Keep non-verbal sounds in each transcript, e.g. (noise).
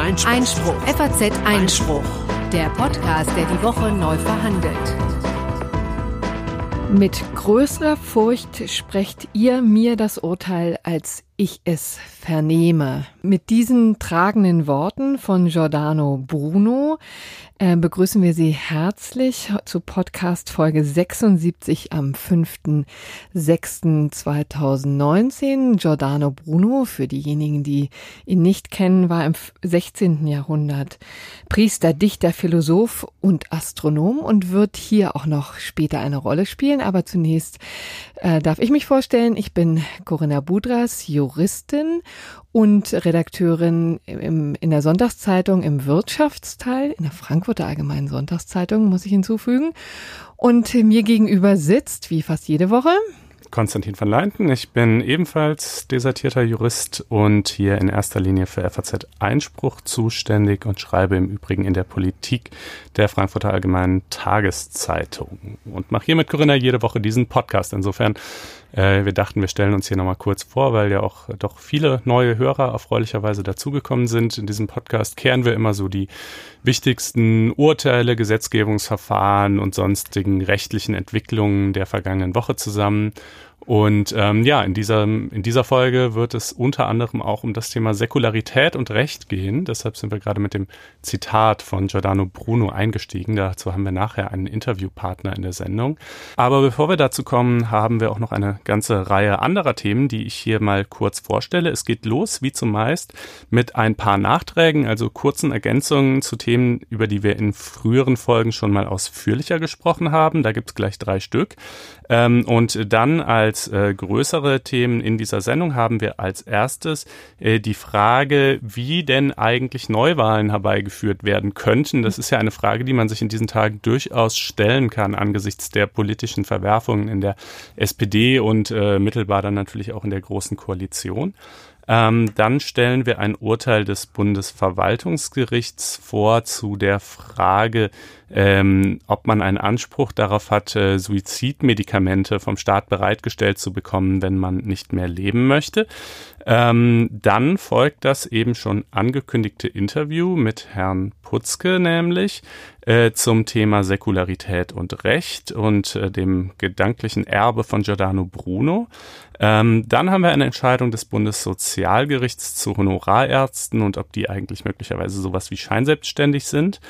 Einspruch. Einspruch. FAZ Einspruch. Der Podcast, der die Woche neu verhandelt. Mit größerer Furcht sprecht ihr mir das Urteil, als ich es vernehme. Mit diesen tragenden Worten von Giordano Bruno äh, begrüßen wir Sie herzlich zu Podcast Folge 76 am 5.6.2019. Giordano Bruno, für diejenigen, die ihn nicht kennen, war im 16. Jahrhundert Priester, Dichter, Philosoph und Astronom und wird hier auch noch später eine Rolle spielen. Aber zunächst äh, darf ich mich vorstellen, ich bin Corinna Budras, Juristin und Redakteurin im, in der Sonntagszeitung im Wirtschaftsteil, in der Frankfurter Allgemeinen Sonntagszeitung, muss ich hinzufügen. Und mir gegenüber sitzt, wie fast jede Woche, Konstantin van Leinten. Ich bin ebenfalls desertierter Jurist und hier in erster Linie für FAZ Einspruch zuständig und schreibe im Übrigen in der Politik der Frankfurter Allgemeinen Tageszeitung und mache hier mit Corinna jede Woche diesen Podcast. Insofern äh, wir dachten, wir stellen uns hier nochmal kurz vor, weil ja auch doch viele neue Hörer erfreulicherweise dazugekommen sind. In diesem Podcast kehren wir immer so die wichtigsten Urteile, Gesetzgebungsverfahren und sonstigen rechtlichen Entwicklungen der vergangenen Woche zusammen und ähm, ja, in dieser, in dieser Folge wird es unter anderem auch um das Thema Säkularität und Recht gehen. Deshalb sind wir gerade mit dem Zitat von Giordano Bruno eingestiegen. Dazu haben wir nachher einen Interviewpartner in der Sendung. Aber bevor wir dazu kommen, haben wir auch noch eine ganze Reihe anderer Themen, die ich hier mal kurz vorstelle. Es geht los, wie zumeist, mit ein paar Nachträgen, also kurzen Ergänzungen zu Themen, über die wir in früheren Folgen schon mal ausführlicher gesprochen haben. Da gibt es gleich drei Stück. Ähm, und dann als äh, größere Themen in dieser Sendung haben wir als erstes äh, die Frage, wie denn eigentlich Neuwahlen herbeigeführt werden könnten. Das ist ja eine Frage, die man sich in diesen Tagen durchaus stellen kann angesichts der politischen Verwerfungen in der SPD und äh, mittelbar dann natürlich auch in der Großen Koalition. Ähm, dann stellen wir ein Urteil des Bundesverwaltungsgerichts vor zu der Frage, ähm, ob man einen Anspruch darauf hat, äh, Suizidmedikamente vom Staat bereitgestellt zu bekommen, wenn man nicht mehr leben möchte. Ähm, dann folgt das eben schon angekündigte Interview mit Herrn Putzke nämlich äh, zum Thema Säkularität und Recht und äh, dem gedanklichen Erbe von Giordano Bruno. Ähm, dann haben wir eine Entscheidung des Bundessozialgerichts zu Honorarärzten und ob die eigentlich möglicherweise sowas wie scheinselbstständig sind.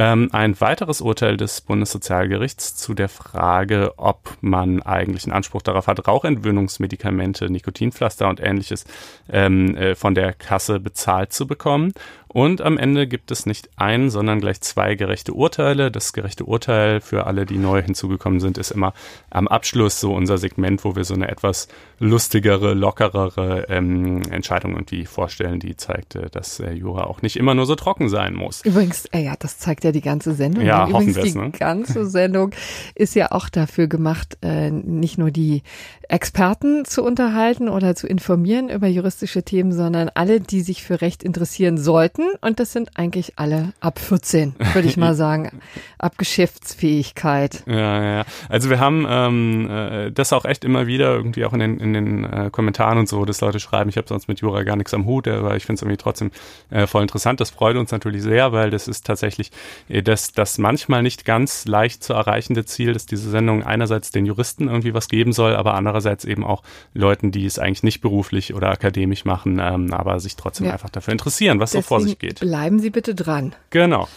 Ähm, ein weiteres Urteil des Bundessozialgerichts zu der Frage, ob man eigentlich einen Anspruch darauf hat, Rauchentwöhnungsmedikamente, Nikotinpflaster und ähnliches ähm, äh, von der Kasse bezahlt zu bekommen. Und am Ende gibt es nicht ein, sondern gleich zwei gerechte Urteile. Das gerechte Urteil für alle, die neu hinzugekommen sind, ist immer am Abschluss so unser Segment, wo wir so eine etwas lustigere, lockerere ähm, Entscheidung irgendwie vorstellen, die zeigt, äh, dass äh, Jura auch nicht immer nur so trocken sein muss. Übrigens, äh, ja, das zeigt ja die ganze Sendung. Ja, ne? hoffen Übrigens, die ne? ganze Sendung ist ja auch dafür gemacht, äh, nicht nur die Experten zu unterhalten oder zu informieren über juristische Themen, sondern alle, die sich für Recht interessieren sollten. Und das sind eigentlich alle ab 14, würde ich mal (laughs) sagen, ab Geschäftsfähigkeit. Ja, ja. Also wir haben ähm, äh, das auch echt immer wieder irgendwie auch in den, in den äh, Kommentaren und so, dass Leute schreiben, ich habe sonst mit Jura gar nichts am Hut, aber ich finde es irgendwie trotzdem äh, voll interessant. Das freut uns natürlich sehr, weil das ist tatsächlich äh, das, das manchmal nicht ganz leicht zu erreichende Ziel, dass diese Sendung einerseits den Juristen irgendwie was geben soll, aber andererseits andererseits eben auch Leuten, die es eigentlich nicht beruflich oder akademisch machen, ähm, aber sich trotzdem ja. einfach dafür interessieren, was Deswegen so vor sich geht. Bleiben Sie bitte dran. Genau.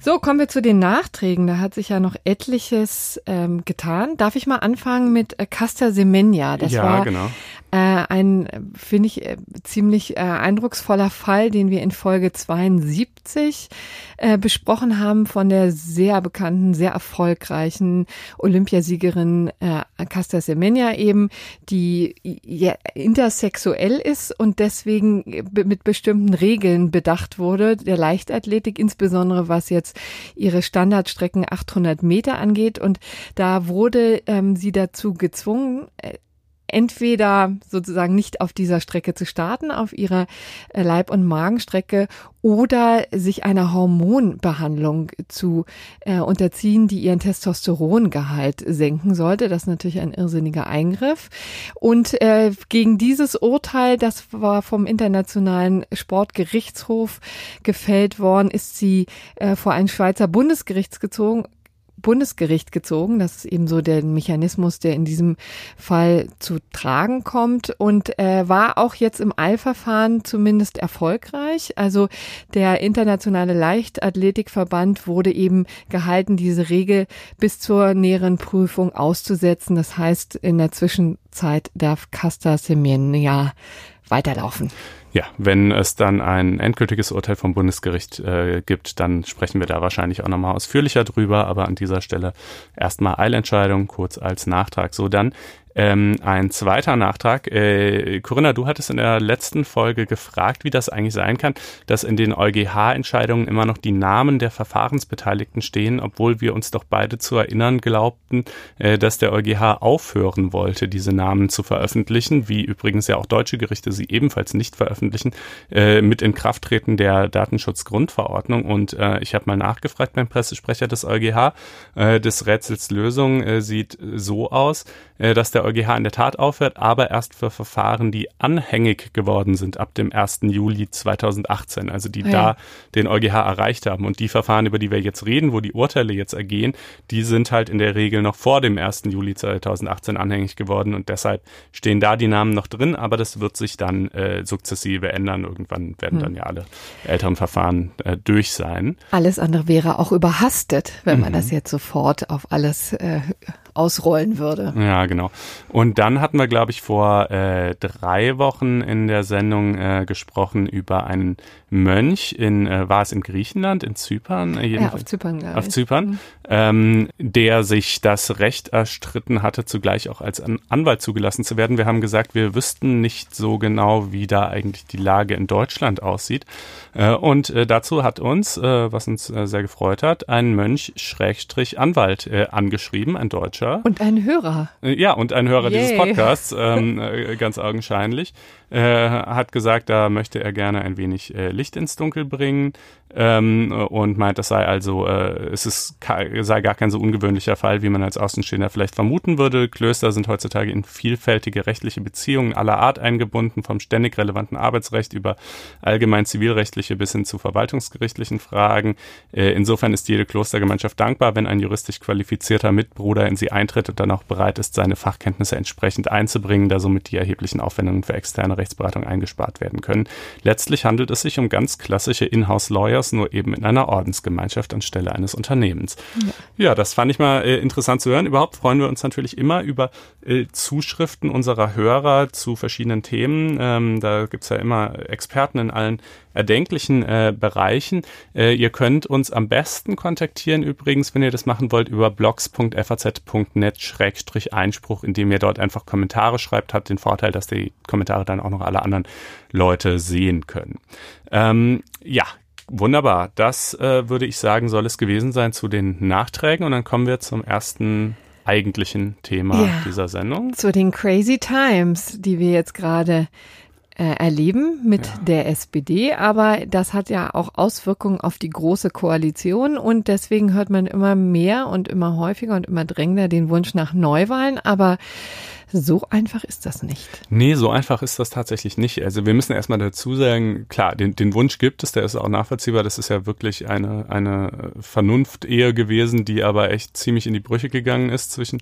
So, kommen wir zu den Nachträgen. Da hat sich ja noch etliches ähm, getan. Darf ich mal anfangen mit äh, Casta Semenya? Das ja, war genau. Äh, ein, finde ich, äh, ziemlich äh, eindrucksvoller Fall, den wir in Folge 72 äh, besprochen haben von der sehr bekannten, sehr erfolgreichen Olympiasiegerin äh, Casta Semenya eben, die ja, intersexuell ist und deswegen mit bestimmten Regeln bedacht wurde, der Leichtathletik, insbesondere was jetzt ihre Standardstrecken 800 Meter angeht. Und da wurde ähm, sie dazu gezwungen, äh, entweder sozusagen nicht auf dieser Strecke zu starten, auf ihrer äh, Leib- und Magenstrecke oder sich einer Hormonbehandlung zu äh, unterziehen, die ihren Testosterongehalt senken sollte. Das ist natürlich ein irrsinniger Eingriff. Und äh, gegen dieses Urteil, das war vom Internationalen Sportgerichtshof gefällt worden, ist sie äh, vor ein Schweizer Bundesgericht gezogen, Bundesgericht gezogen. Das ist eben so der Mechanismus, der in diesem Fall zu tragen kommt und äh, war auch jetzt im Eilverfahren zumindest erfolgreich. Also der internationale Leichtathletikverband wurde eben gehalten, diese Regel bis zur näheren Prüfung auszusetzen. Das heißt, in der Zwischenzeit darf Casta Semenya weiterlaufen. Ja, wenn es dann ein endgültiges Urteil vom Bundesgericht äh, gibt, dann sprechen wir da wahrscheinlich auch nochmal ausführlicher drüber. Aber an dieser Stelle erstmal Eilentscheidung, kurz als Nachtrag. So, dann ähm, ein zweiter Nachtrag. Äh, Corinna, du hattest in der letzten Folge gefragt, wie das eigentlich sein kann, dass in den EuGH-Entscheidungen immer noch die Namen der Verfahrensbeteiligten stehen, obwohl wir uns doch beide zu erinnern glaubten, äh, dass der EuGH aufhören wollte, diese Namen zu veröffentlichen, wie übrigens ja auch deutsche Gerichte sie ebenfalls nicht veröffentlichen, äh, mit Inkrafttreten der Datenschutzgrundverordnung. Und äh, ich habe mal nachgefragt beim Pressesprecher des EuGH, äh, des Rätsels Lösung äh, sieht so aus, dass der EuGH in der Tat aufhört, aber erst für Verfahren, die anhängig geworden sind ab dem 1. Juli 2018, also die ja. da den EuGH erreicht haben. Und die Verfahren, über die wir jetzt reden, wo die Urteile jetzt ergehen, die sind halt in der Regel noch vor dem 1. Juli 2018 anhängig geworden und deshalb stehen da die Namen noch drin, aber das wird sich dann äh, sukzessive ändern. Irgendwann werden hm. dann ja alle älteren Verfahren äh, durch sein. Alles andere wäre auch überhastet, wenn man mhm. das jetzt sofort auf alles äh, ausrollen würde. Ja, genau. Und dann hatten wir, glaube ich, vor äh, drei Wochen in der Sendung äh, gesprochen über einen Mönch in, äh, war es in Griechenland, in Zypern? Äh, ja, auf Zypern, glaube Auf Zypern, mhm. ähm, der sich das Recht erstritten hatte, zugleich auch als Anwalt zugelassen zu werden. Wir haben gesagt, wir wüssten nicht so genau, wie da eigentlich die Lage in Deutschland aussieht. Äh, und äh, dazu hat uns, äh, was uns äh, sehr gefreut hat, ein Mönch Schrägstrich Anwalt äh, angeschrieben, ein Deutscher. Und ein Hörer. Äh, ja, und ein Hörer Yay. dieses Podcasts, ähm, (laughs) äh, ganz augenscheinlich äh, hat gesagt, da möchte er gerne ein wenig äh, Licht ins Dunkel bringen ähm, und meint, das sei also, äh, es ist, sei gar kein so ungewöhnlicher Fall, wie man als Außenstehender vielleicht vermuten würde. Klöster sind heutzutage in vielfältige rechtliche Beziehungen aller Art eingebunden, vom ständig relevanten Arbeitsrecht über allgemein zivilrechtliche bis hin zu verwaltungsgerichtlichen Fragen. Äh, insofern ist jede Klostergemeinschaft dankbar, wenn ein juristisch qualifizierter Mitbruder in sie eintritt und dann auch bereit ist, seine Fachkenntnisse entsprechend einzubringen, da somit die erheblichen Aufwendungen für externe Rechtsberatung eingespart werden können. Letztlich handelt es sich um ganz klassische Inhouse-Lawyers, nur eben in einer Ordensgemeinschaft anstelle eines Unternehmens. Ja, ja das fand ich mal äh, interessant zu hören. Überhaupt freuen wir uns natürlich immer über äh, Zuschriften unserer Hörer zu verschiedenen Themen. Ähm, da gibt's ja immer Experten in allen erdenklichen äh, Bereichen. Äh, ihr könnt uns am besten kontaktieren übrigens, wenn ihr das machen wollt, über blogs.faz.net-einspruch, indem ihr dort einfach Kommentare schreibt, hat den Vorteil, dass die Kommentare dann auch noch alle anderen Leute sehen können. Ähm, ja, Wunderbar. Das äh, würde ich sagen, soll es gewesen sein zu den Nachträgen. Und dann kommen wir zum ersten eigentlichen Thema ja, dieser Sendung. Zu den Crazy Times, die wir jetzt gerade erleben mit ja. der SPD, aber das hat ja auch Auswirkungen auf die große Koalition. Und deswegen hört man immer mehr und immer häufiger und immer drängender den Wunsch nach Neuwahlen, aber so einfach ist das nicht. Nee, so einfach ist das tatsächlich nicht. Also wir müssen erstmal dazu sagen, klar, den, den Wunsch gibt es, der ist auch nachvollziehbar. Das ist ja wirklich eine, eine Vernunft-Ehe gewesen, die aber echt ziemlich in die Brüche gegangen ist zwischen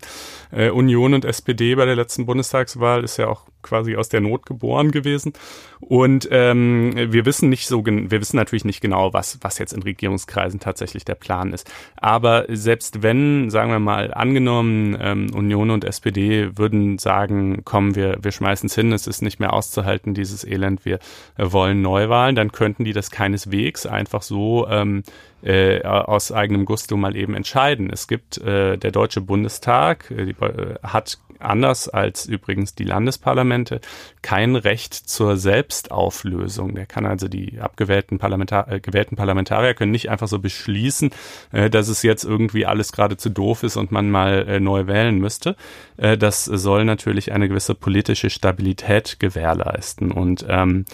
äh, Union und SPD bei der letzten Bundestagswahl. Ist ja auch quasi aus der Not geboren gewesen. Und ähm, wir wissen nicht so, wir wissen natürlich nicht genau, was, was jetzt in Regierungskreisen tatsächlich der Plan ist. Aber selbst wenn, sagen wir mal, angenommen, ähm, Union und SPD würden sagen, komm, wir, wir schmeißen es hin, es ist nicht mehr auszuhalten, dieses Elend, wir wollen Neuwahlen, dann könnten die das keineswegs einfach so ähm, äh, aus eigenem Gusto mal eben entscheiden. Es gibt äh, der Deutsche Bundestag, äh, die, äh, hat anders als übrigens die Landesparlamente, kein Recht zur Selbstauflösung. Der kann also die abgewählten Parlamentar äh, gewählten Parlamentarier können nicht einfach so beschließen, äh, dass es jetzt irgendwie alles gerade zu doof ist und man mal äh, neu wählen müsste. Äh, das soll natürlich eine gewisse politische Stabilität gewährleisten und ähm,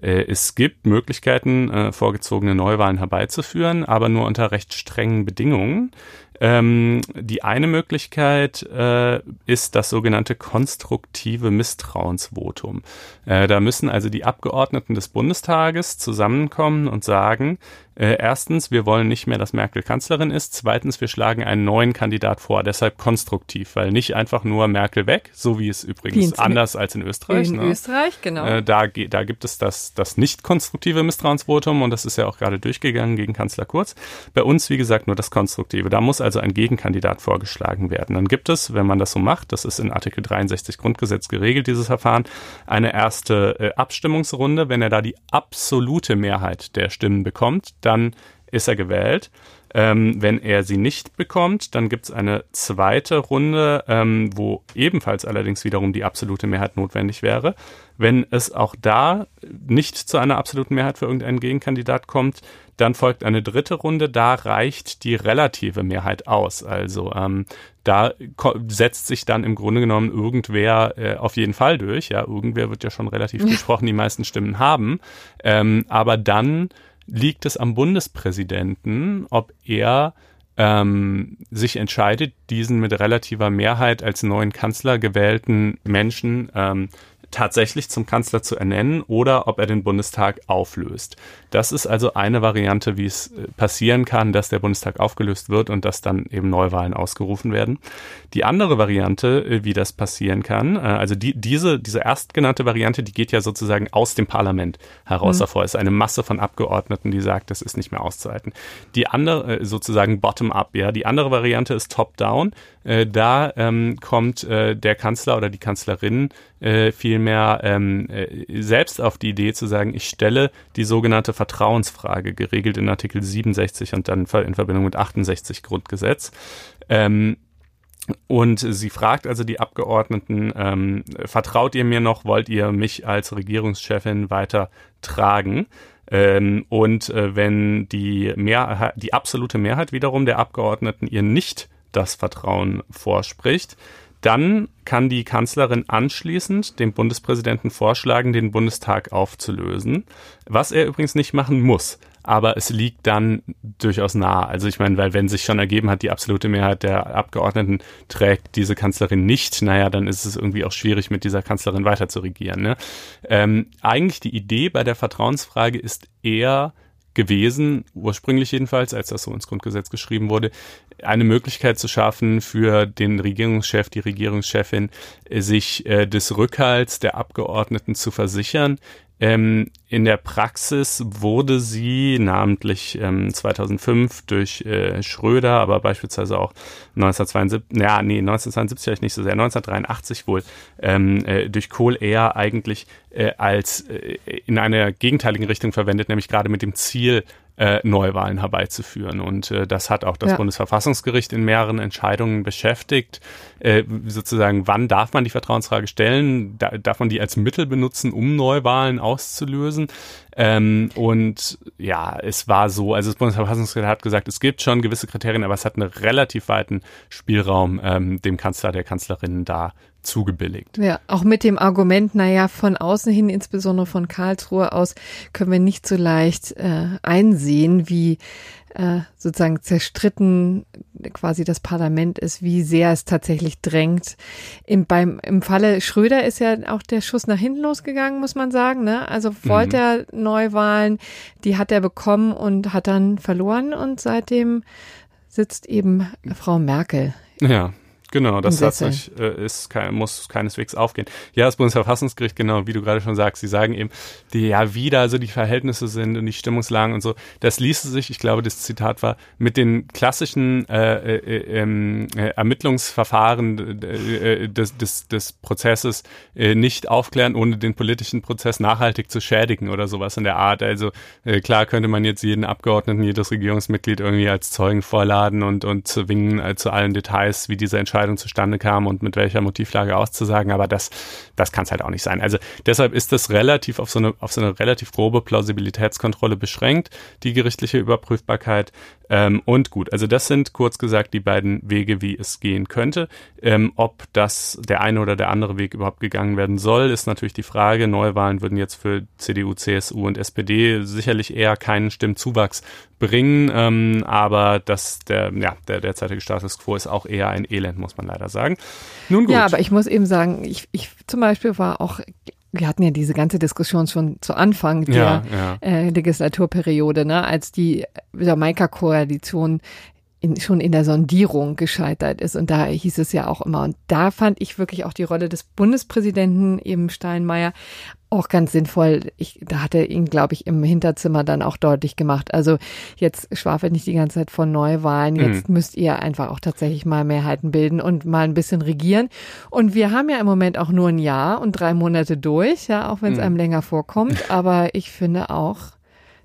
äh, es gibt Möglichkeiten, äh, vorgezogene Neuwahlen herbeizuführen, aber nur unter recht strengen Bedingungen. Ähm, die eine Möglichkeit äh, ist das sogenannte konstruktive Misstrauensvotum. Äh, da müssen also die Abgeordneten des Bundestages zusammenkommen und sagen, äh, erstens, wir wollen nicht mehr, dass Merkel Kanzlerin ist. Zweitens, wir schlagen einen neuen Kandidat vor. Deshalb konstruktiv, weil nicht einfach nur Merkel weg, so wie es übrigens wie anders als in Österreich. In ne? Österreich, genau. Äh, da, da gibt es das, das nicht konstruktive Misstrauensvotum und das ist ja auch gerade durchgegangen gegen Kanzler Kurz. Bei uns, wie gesagt, nur das konstruktive. Da muss also ein Gegenkandidat vorgeschlagen werden. Dann gibt es, wenn man das so macht, das ist in Artikel 63 Grundgesetz geregelt, dieses Verfahren, eine erste äh, Abstimmungsrunde. Wenn er da die absolute Mehrheit der Stimmen bekommt, dann ist er gewählt. Ähm, wenn er sie nicht bekommt, dann gibt es eine zweite Runde, ähm, wo ebenfalls allerdings wiederum die absolute Mehrheit notwendig wäre. Wenn es auch da nicht zu einer absoluten Mehrheit für irgendeinen Gegenkandidat kommt, dann folgt eine dritte Runde, da reicht die relative Mehrheit aus. Also ähm, da setzt sich dann im Grunde genommen irgendwer äh, auf jeden Fall durch. Ja, irgendwer wird ja schon relativ gesprochen, die meisten Stimmen haben. Ähm, aber dann liegt es am Bundespräsidenten, ob er ähm, sich entscheidet, diesen mit relativer Mehrheit als neuen Kanzler gewählten Menschen ähm, tatsächlich zum Kanzler zu ernennen oder ob er den Bundestag auflöst. Das ist also eine Variante, wie es äh, passieren kann, dass der Bundestag aufgelöst wird und dass dann eben Neuwahlen ausgerufen werden. Die andere Variante, äh, wie das passieren kann, äh, also die, diese, diese erstgenannte Variante, die geht ja sozusagen aus dem Parlament heraus mhm. hervor. Es ist eine Masse von Abgeordneten, die sagt, das ist nicht mehr auszuhalten. Die andere, sozusagen bottom-up, ja. Die andere Variante ist top-down. Da ähm, kommt äh, der Kanzler oder die Kanzlerin äh, vielmehr ähm, äh, selbst auf die Idee zu sagen, ich stelle die sogenannte Vertrauensfrage, geregelt in Artikel 67 und dann in Verbindung mit 68 Grundgesetz. Ähm, und sie fragt also die Abgeordneten, ähm, vertraut ihr mir noch, wollt ihr mich als Regierungschefin weiter tragen? Ähm, und äh, wenn die, Mehr die absolute Mehrheit wiederum der Abgeordneten ihr nicht das Vertrauen vorspricht, dann kann die Kanzlerin anschließend dem Bundespräsidenten vorschlagen, den Bundestag aufzulösen, was er übrigens nicht machen muss. Aber es liegt dann durchaus nahe. Also ich meine, weil wenn sich schon ergeben hat, die absolute Mehrheit der Abgeordneten trägt diese Kanzlerin nicht, naja, dann ist es irgendwie auch schwierig, mit dieser Kanzlerin weiter zu regieren. Ne? Ähm, eigentlich die Idee bei der Vertrauensfrage ist eher, gewesen, ursprünglich jedenfalls, als das so ins Grundgesetz geschrieben wurde, eine Möglichkeit zu schaffen für den Regierungschef, die Regierungschefin, sich äh, des Rückhalts der Abgeordneten zu versichern, ähm, in der Praxis wurde sie namentlich ähm, 2005 durch äh, Schröder, aber beispielsweise auch 1972, ja, nee, 1972 vielleicht nicht so sehr, 1983 wohl, ähm, äh, durch Kohl eher eigentlich äh, als äh, in einer gegenteiligen Richtung verwendet, nämlich gerade mit dem Ziel, äh, Neuwahlen herbeizuführen. Und äh, das hat auch das ja. Bundesverfassungsgericht in mehreren Entscheidungen beschäftigt. Äh, sozusagen, wann darf man die Vertrauensfrage stellen? Da, darf man die als Mittel benutzen, um Neuwahlen auszulösen? Ähm, und ja, es war so, also das Bundesverfassungsgericht hat gesagt, es gibt schon gewisse Kriterien, aber es hat einen relativ weiten Spielraum, ähm, dem Kanzler, der Kanzlerin da zugebilligt. Ja, auch mit dem Argument, naja, von außen hin, insbesondere von Karlsruhe aus, können wir nicht so leicht äh, einsehen, wie äh, sozusagen zerstritten quasi das Parlament ist, wie sehr es tatsächlich drängt. Im, beim, Im Falle Schröder ist ja auch der Schuss nach hinten losgegangen, muss man sagen. Ne? Also wollte mhm. er Neuwahlen, die hat er bekommen und hat dann verloren und seitdem sitzt eben Frau Merkel. Ja, Genau, das hat sich, äh, ist, kein, muss keineswegs aufgehen. Ja, das Bundesverfassungsgericht, genau, wie du gerade schon sagst, sie sagen eben, die, ja, wie da so die Verhältnisse sind und die Stimmungslagen und so. Das ließe sich, ich glaube, das Zitat war, mit den klassischen äh, äh, ähm, äh, Ermittlungsverfahren äh, des, des, des Prozesses äh, nicht aufklären, ohne den politischen Prozess nachhaltig zu schädigen oder sowas in der Art. Also äh, klar könnte man jetzt jeden Abgeordneten, jedes Regierungsmitglied irgendwie als Zeugen vorladen und, und zwingen äh, zu allen Details, wie diese Entscheidung Entscheidung zustande kam und mit welcher Motivlage auszusagen, aber das, das kann es halt auch nicht sein. Also deshalb ist das relativ auf so eine, auf so eine relativ grobe Plausibilitätskontrolle beschränkt, die gerichtliche Überprüfbarkeit. Ähm, und gut, also das sind kurz gesagt die beiden Wege, wie es gehen könnte. Ähm, ob das der eine oder der andere Weg überhaupt gegangen werden soll, ist natürlich die Frage. Neuwahlen würden jetzt für CDU, CSU und SPD sicherlich eher keinen Stimmzuwachs bringen, ähm, aber das, der, ja, der derzeitige Status quo ist auch eher ein Elend, muss man leider sagen. Nun gut. Ja, aber ich muss eben sagen, ich, ich zum Beispiel war auch wir hatten ja diese ganze Diskussion schon zu Anfang der ja, ja. Äh, Legislaturperiode, ne, als die Jamaika-Koalition in, schon in der Sondierung gescheitert ist. Und da hieß es ja auch immer. Und da fand ich wirklich auch die Rolle des Bundespräsidenten eben Steinmeier auch ganz sinnvoll. Ich, da hat er ihn, glaube ich, im Hinterzimmer dann auch deutlich gemacht. Also jetzt schwafelt nicht die ganze Zeit von Neuwahlen. Mhm. Jetzt mhm. müsst ihr einfach auch tatsächlich mal Mehrheiten bilden und mal ein bisschen regieren. Und wir haben ja im Moment auch nur ein Jahr und drei Monate durch, ja, auch wenn es mhm. einem länger vorkommt. Aber ich finde auch,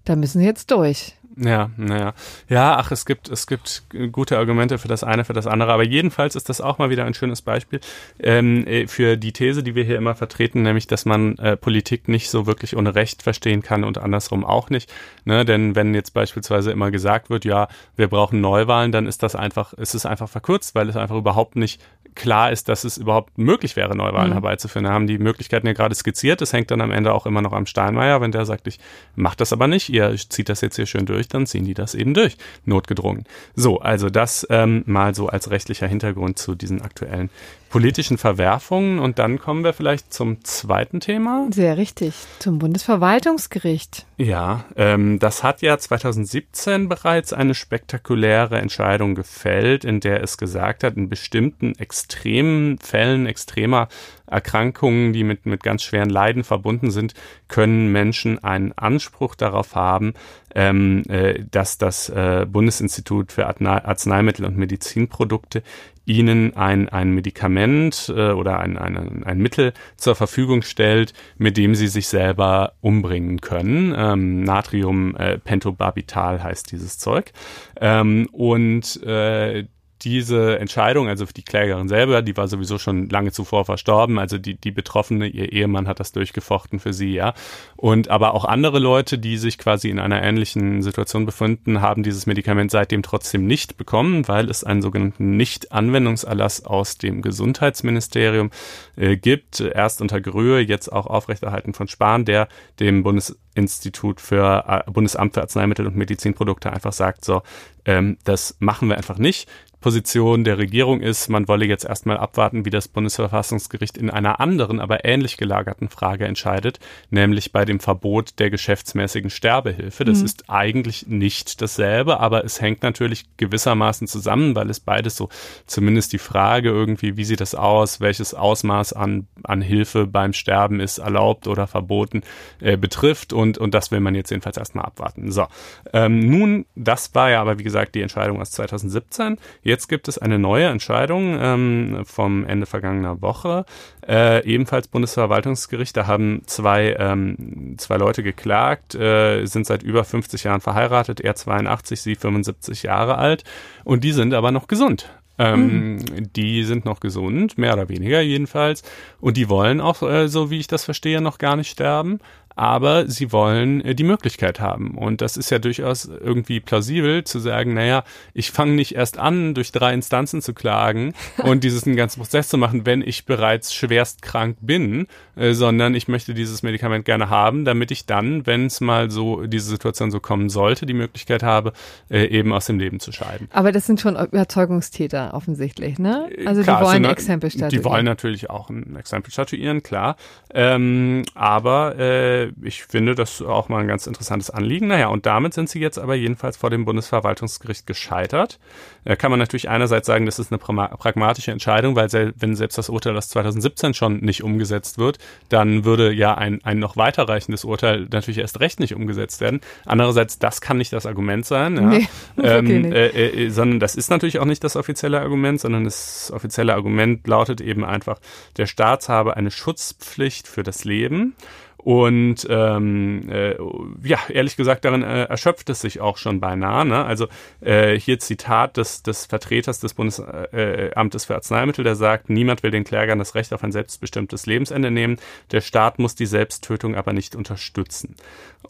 da müssen sie jetzt durch. Ja, naja. Ja, ach, es gibt, es gibt gute Argumente für das eine, für das andere, aber jedenfalls ist das auch mal wieder ein schönes Beispiel ähm, äh, für die These, die wir hier immer vertreten, nämlich, dass man äh, Politik nicht so wirklich ohne Recht verstehen kann und andersrum auch nicht. Ne? Denn wenn jetzt beispielsweise immer gesagt wird, ja, wir brauchen Neuwahlen, dann ist das einfach, ist es einfach verkürzt, weil es einfach überhaupt nicht klar ist, dass es überhaupt möglich wäre, Neuwahlen mhm. herbeizuführen. Da haben die Möglichkeiten ja gerade skizziert. Das hängt dann am Ende auch immer noch am Steinmeier. Wenn der sagt, ich mach das aber nicht, ihr zieht das jetzt hier schön durch, dann ziehen die das eben durch, notgedrungen. So, also das ähm, mal so als rechtlicher Hintergrund zu diesen aktuellen politischen Verwerfungen. Und dann kommen wir vielleicht zum zweiten Thema. Sehr richtig, zum Bundesverwaltungsgericht. Ja, ähm, das hat ja 2017 bereits eine spektakuläre Entscheidung gefällt, in der es gesagt hat, in bestimmten extremen Fällen extremer Erkrankungen, die mit, mit ganz schweren Leiden verbunden sind, können Menschen einen Anspruch darauf haben, ähm, äh, dass das äh, Bundesinstitut für Arzneimittel und Medizinprodukte ihnen ein, ein Medikament äh, oder ein, ein, ein Mittel zur Verfügung stellt, mit dem sie sich selber umbringen können. Ähm, Natrium äh, Pentobarbital heißt dieses Zeug. Ähm, und äh, diese Entscheidung, also die Klägerin selber, die war sowieso schon lange zuvor verstorben, also die, die Betroffene, ihr Ehemann hat das durchgefochten für sie, ja. Und aber auch andere Leute, die sich quasi in einer ähnlichen Situation befinden, haben dieses Medikament seitdem trotzdem nicht bekommen, weil es einen sogenannten Nicht-Anwendungserlass aus dem Gesundheitsministerium äh, gibt, erst unter Gröhe, jetzt auch aufrechterhalten von Spahn, der dem Bundesinstitut für äh, Bundesamt für Arzneimittel und Medizinprodukte einfach sagt, so, ähm, das machen wir einfach nicht. Position der Regierung ist, man wolle jetzt erstmal abwarten, wie das Bundesverfassungsgericht in einer anderen, aber ähnlich gelagerten Frage entscheidet, nämlich bei dem Verbot der geschäftsmäßigen Sterbehilfe. Das mhm. ist eigentlich nicht dasselbe, aber es hängt natürlich gewissermaßen zusammen, weil es beides so zumindest die Frage irgendwie, wie sieht das aus, welches Ausmaß an, an Hilfe beim Sterben ist erlaubt oder verboten, äh, betrifft und, und das will man jetzt jedenfalls erstmal abwarten. So, ähm, nun, das war ja aber wie gesagt die Entscheidung aus 2017. Jetzt gibt es eine neue Entscheidung ähm, vom Ende vergangener Woche. Äh, ebenfalls Bundesverwaltungsgericht. Da haben zwei, ähm, zwei Leute geklagt, äh, sind seit über 50 Jahren verheiratet. Er 82, sie 75 Jahre alt. Und die sind aber noch gesund. Ähm, mhm. Die sind noch gesund, mehr oder weniger jedenfalls. Und die wollen auch, äh, so wie ich das verstehe, noch gar nicht sterben aber sie wollen äh, die Möglichkeit haben. Und das ist ja durchaus irgendwie plausibel zu sagen, naja, ich fange nicht erst an, durch drei Instanzen zu klagen (laughs) und diesen ganzen Prozess zu machen, wenn ich bereits schwerst krank bin, äh, sondern ich möchte dieses Medikament gerne haben, damit ich dann, wenn es mal so diese Situation so kommen sollte, die Möglichkeit habe, äh, eben aus dem Leben zu scheiden. Aber das sind schon Überzeugungstäter offensichtlich, ne? Also klar, die wollen ein Exempel statuieren. Die wollen natürlich auch ein Exempel statuieren, klar. Ähm, aber äh, ich finde das auch mal ein ganz interessantes Anliegen. Naja, und damit sind sie jetzt aber jedenfalls vor dem Bundesverwaltungsgericht gescheitert. Da kann man natürlich einerseits sagen, das ist eine pragmatische Entscheidung, weil wenn selbst das Urteil aus 2017 schon nicht umgesetzt wird, dann würde ja ein, ein noch weiterreichendes Urteil natürlich erst recht nicht umgesetzt werden. Andererseits, das kann nicht das Argument sein, ja. nee, (laughs) ähm, äh, äh, sondern das ist natürlich auch nicht das offizielle Argument, sondern das offizielle Argument lautet eben einfach, der Staat habe eine Schutzpflicht für das Leben Und ähm, äh, ja, ehrlich gesagt, darin äh, erschöpft es sich auch schon beinahe. Ne? Also äh, hier Zitat des, des Vertreters des Bundesamtes für Arzneimittel, der sagt, niemand will den Klägern das Recht auf ein selbstbestimmtes Lebensende nehmen. Der Staat muss die Selbsttötung aber nicht unterstützen.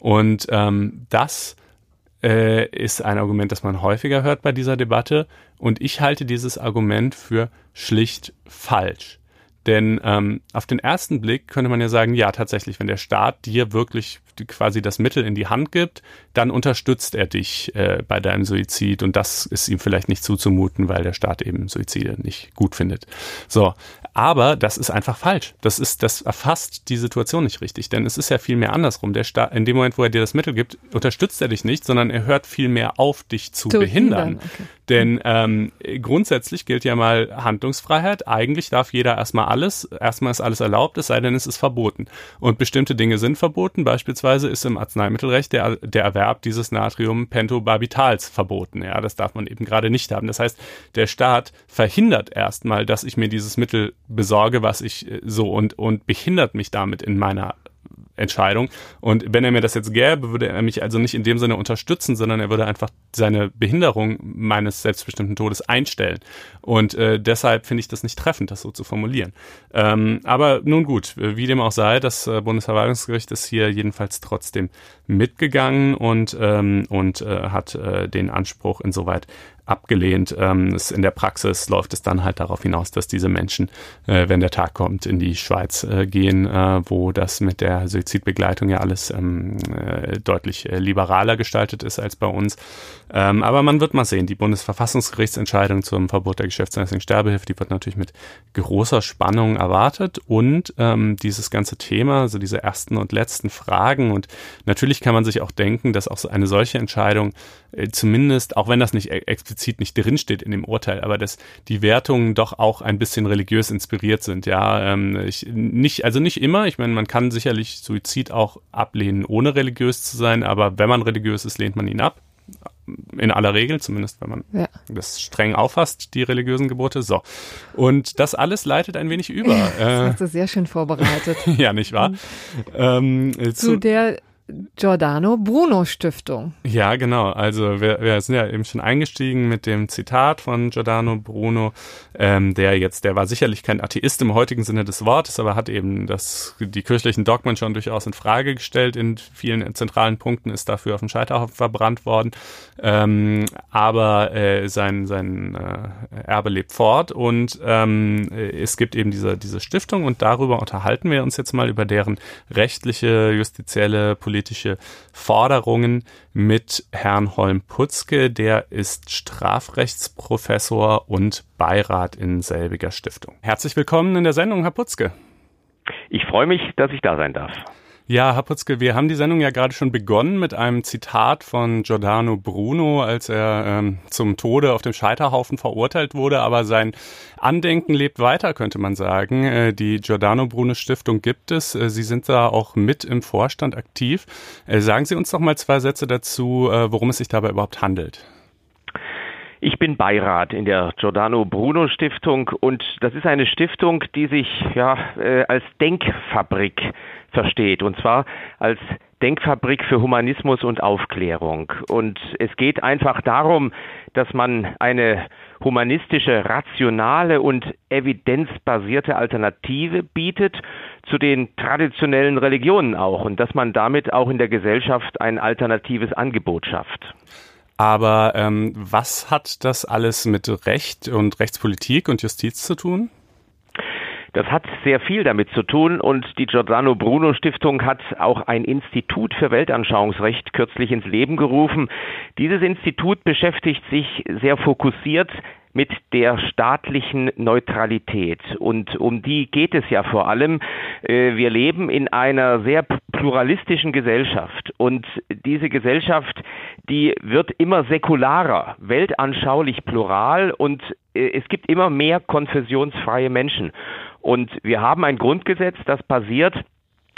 Und ähm, das äh, ist ein Argument, das man häufiger hört bei dieser Debatte. Und ich halte dieses Argument für schlicht falsch. Denn ähm, auf den ersten Blick könnte man ja sagen, ja, tatsächlich, wenn der Staat dir wirklich quasi das Mittel in die Hand gibt, dann unterstützt er dich äh, bei deinem Suizid und das ist ihm vielleicht nicht zuzumuten, weil der Staat eben Suizide nicht gut findet. So, aber das ist einfach falsch. Das ist, das erfasst die Situation nicht richtig, denn es ist ja viel mehr andersrum. Der Staat, in dem Moment, wo er dir das Mittel gibt, unterstützt er dich nicht, sondern er hört viel mehr auf, dich zu, zu behindern. Okay. Denn ähm, grundsätzlich gilt ja mal Handlungsfreiheit. Eigentlich darf jeder erstmal alles. Erstmal ist alles erlaubt, es sei denn, es ist verboten. Und bestimmte Dinge sind verboten. Beispielsweise ist im Arzneimittelrecht der, der Erwerb dieses Natriumpentobarbitals verboten. Ja, das darf man eben gerade nicht haben. Das heißt, der Staat verhindert erstmal, dass ich mir dieses Mittel besorge, was ich äh, so und, und behindert mich damit in meiner Entscheidung. Und wenn er mir das jetzt gäbe, würde er mich also nicht in dem Sinne unterstützen, sondern er würde einfach seine Behinderung meines selbstbestimmten Todes einstellen. Und äh, deshalb finde ich das nicht treffend, das so zu formulieren. Ähm, aber nun gut, wie dem auch sei, das äh, Bundesverwaltungsgericht ist hier jedenfalls trotzdem mitgegangen und, ähm, und äh, hat äh, den Anspruch insoweit abgelehnt. Ähm, in der Praxis läuft es dann halt darauf hinaus, dass diese Menschen, äh, wenn der Tag kommt, in die Schweiz äh, gehen, äh, wo das mit der Suizidbegleitung ja alles ähm, äh, deutlich liberaler gestaltet ist als bei uns. Ähm, aber man wird mal sehen, die Bundesverfassungsgerichtsentscheidung zum Verbot der geschäftsmäßigen Sterbehilfe, die wird natürlich mit großer Spannung erwartet und dieses ganze Thema, also diese ersten und letzten Fragen und natürlich kann man sich auch denken, dass auch eine solche Entscheidung zumindest, auch wenn das nicht e-, explizit nicht drinsteht in dem Urteil, aber dass die Wertungen doch auch ein bisschen religiös inspiriert sind. Ja, ähm, ich, nicht, also nicht immer. Ich meine, man kann sicherlich Suizid auch ablehnen, ohne religiös zu sein, aber wenn man religiös ist, lehnt man ihn ab. In aller Regel, zumindest wenn man ja. das streng auffasst, die religiösen Gebote. So. Und das alles leitet ein wenig über. (laughs) das hast du sehr schön vorbereitet. (laughs) ja, nicht wahr? Mhm. Ähm, zu, zu der Giordano Bruno Stiftung. Ja, genau. Also wir, wir sind ja eben schon eingestiegen mit dem Zitat von Giordano Bruno, ähm, der jetzt, der war sicherlich kein Atheist im heutigen Sinne des Wortes, aber hat eben das, die kirchlichen Dogmen schon durchaus in Frage gestellt. In vielen zentralen Punkten ist dafür auf dem Scheiterhaufen verbrannt worden. Ähm, aber äh, sein, sein äh, Erbe lebt fort und ähm, es gibt eben diese, diese Stiftung und darüber unterhalten wir uns jetzt mal über deren rechtliche, justizielle, politische politische Forderungen mit Herrn Holm-Putzke. Der ist Strafrechtsprofessor und Beirat in selbiger Stiftung. Herzlich willkommen in der Sendung, Herr Putzke. Ich freue mich, dass ich da sein darf. Ja, Herr Putzke, wir haben die Sendung ja gerade schon begonnen mit einem Zitat von Giordano Bruno, als er ähm, zum Tode auf dem Scheiterhaufen verurteilt wurde. Aber sein Andenken lebt weiter, könnte man sagen. Äh, die Giordano Bruno Stiftung gibt es. Äh, Sie sind da auch mit im Vorstand aktiv. Äh, sagen Sie uns doch mal zwei Sätze dazu, äh, worum es sich dabei überhaupt handelt. Ich bin Beirat in der Giordano Bruno Stiftung und das ist eine Stiftung, die sich ja äh, als Denkfabrik versteht, und zwar als Denkfabrik für Humanismus und Aufklärung. Und es geht einfach darum, dass man eine humanistische, rationale und evidenzbasierte Alternative bietet zu den traditionellen Religionen auch und dass man damit auch in der Gesellschaft ein alternatives Angebot schafft. Aber ähm, was hat das alles mit Recht und Rechtspolitik und Justiz zu tun? Das hat sehr viel damit zu tun und die Giordano Bruno Stiftung hat auch ein Institut für Weltanschauungsrecht kürzlich ins Leben gerufen. Dieses Institut beschäftigt sich sehr fokussiert mit der staatlichen Neutralität. Und um die geht es ja vor allem. Äh, wir leben in einer sehr pluralistischen Gesellschaft. Und diese Gesellschaft, die wird immer säkularer, weltanschaulich plural und äh, es gibt immer mehr konfessionsfreie Menschen. Und wir haben ein Grundgesetz, das basiert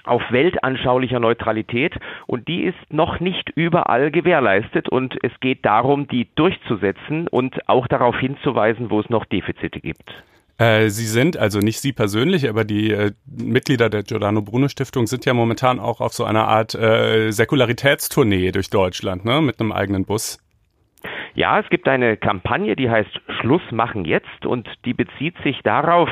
auf weltanschaulicher Neutralität und die ist noch nicht überall gewährleistet und es geht darum, die durchzusetzen und auch darauf hinzuweisen, wo es noch Defizite gibt. Äh, Sie sind, also nicht Sie persönlich, aber die äh, Mitglieder der Giordano Bruno Stiftung sind ja momentan auch auf so einer Art äh, Säkularitätstournee durch Deutschland, ne, mit einem eigenen Bus. Ja, es gibt eine Kampagne, die heißt Schluss machen jetzt und die bezieht sich darauf,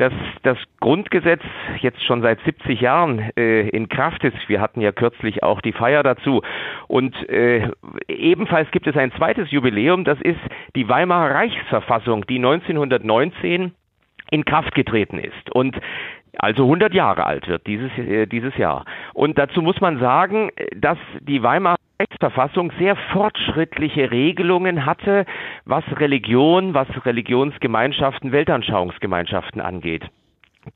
dass das Grundgesetz jetzt schon seit 70 Jahren äh, in Kraft ist. Wir hatten ja kürzlich auch die Feier dazu. Und äh, ebenfalls gibt es ein zweites Jubiläum, das ist die Weimarer Reichsverfassung, die 1919 in Kraft getreten ist. Und also 100 Jahre alt wird dieses, äh, dieses Jahr. Und dazu muss man sagen, dass die Weimarer Rechtsverfassung sehr fortschrittliche Regelungen hatte, was Religion, was Religionsgemeinschaften, Weltanschauungsgemeinschaften angeht.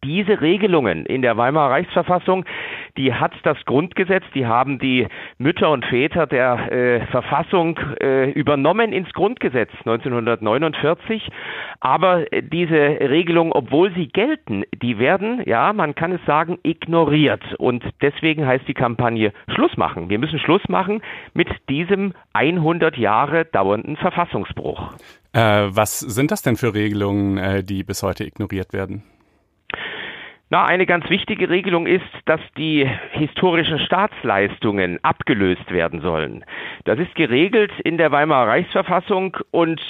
Diese Regelungen in der Weimarer Reichsverfassung, die hat das Grundgesetz, die haben die Mütter und Väter der äh, Verfassung äh, übernommen ins Grundgesetz 1949. Aber äh, diese Regelungen, obwohl sie gelten, die werden, ja, man kann es sagen, ignoriert. Und deswegen heißt die Kampagne Schluss machen. Wir müssen Schluss machen mit diesem 100 Jahre dauernden Verfassungsbruch. Äh, was sind das denn für Regelungen, äh, die bis heute ignoriert werden? Na, eine ganz wichtige Regelung ist, dass die historischen Staatsleistungen abgelöst werden sollen. Das ist geregelt in der Weimarer Reichsverfassung und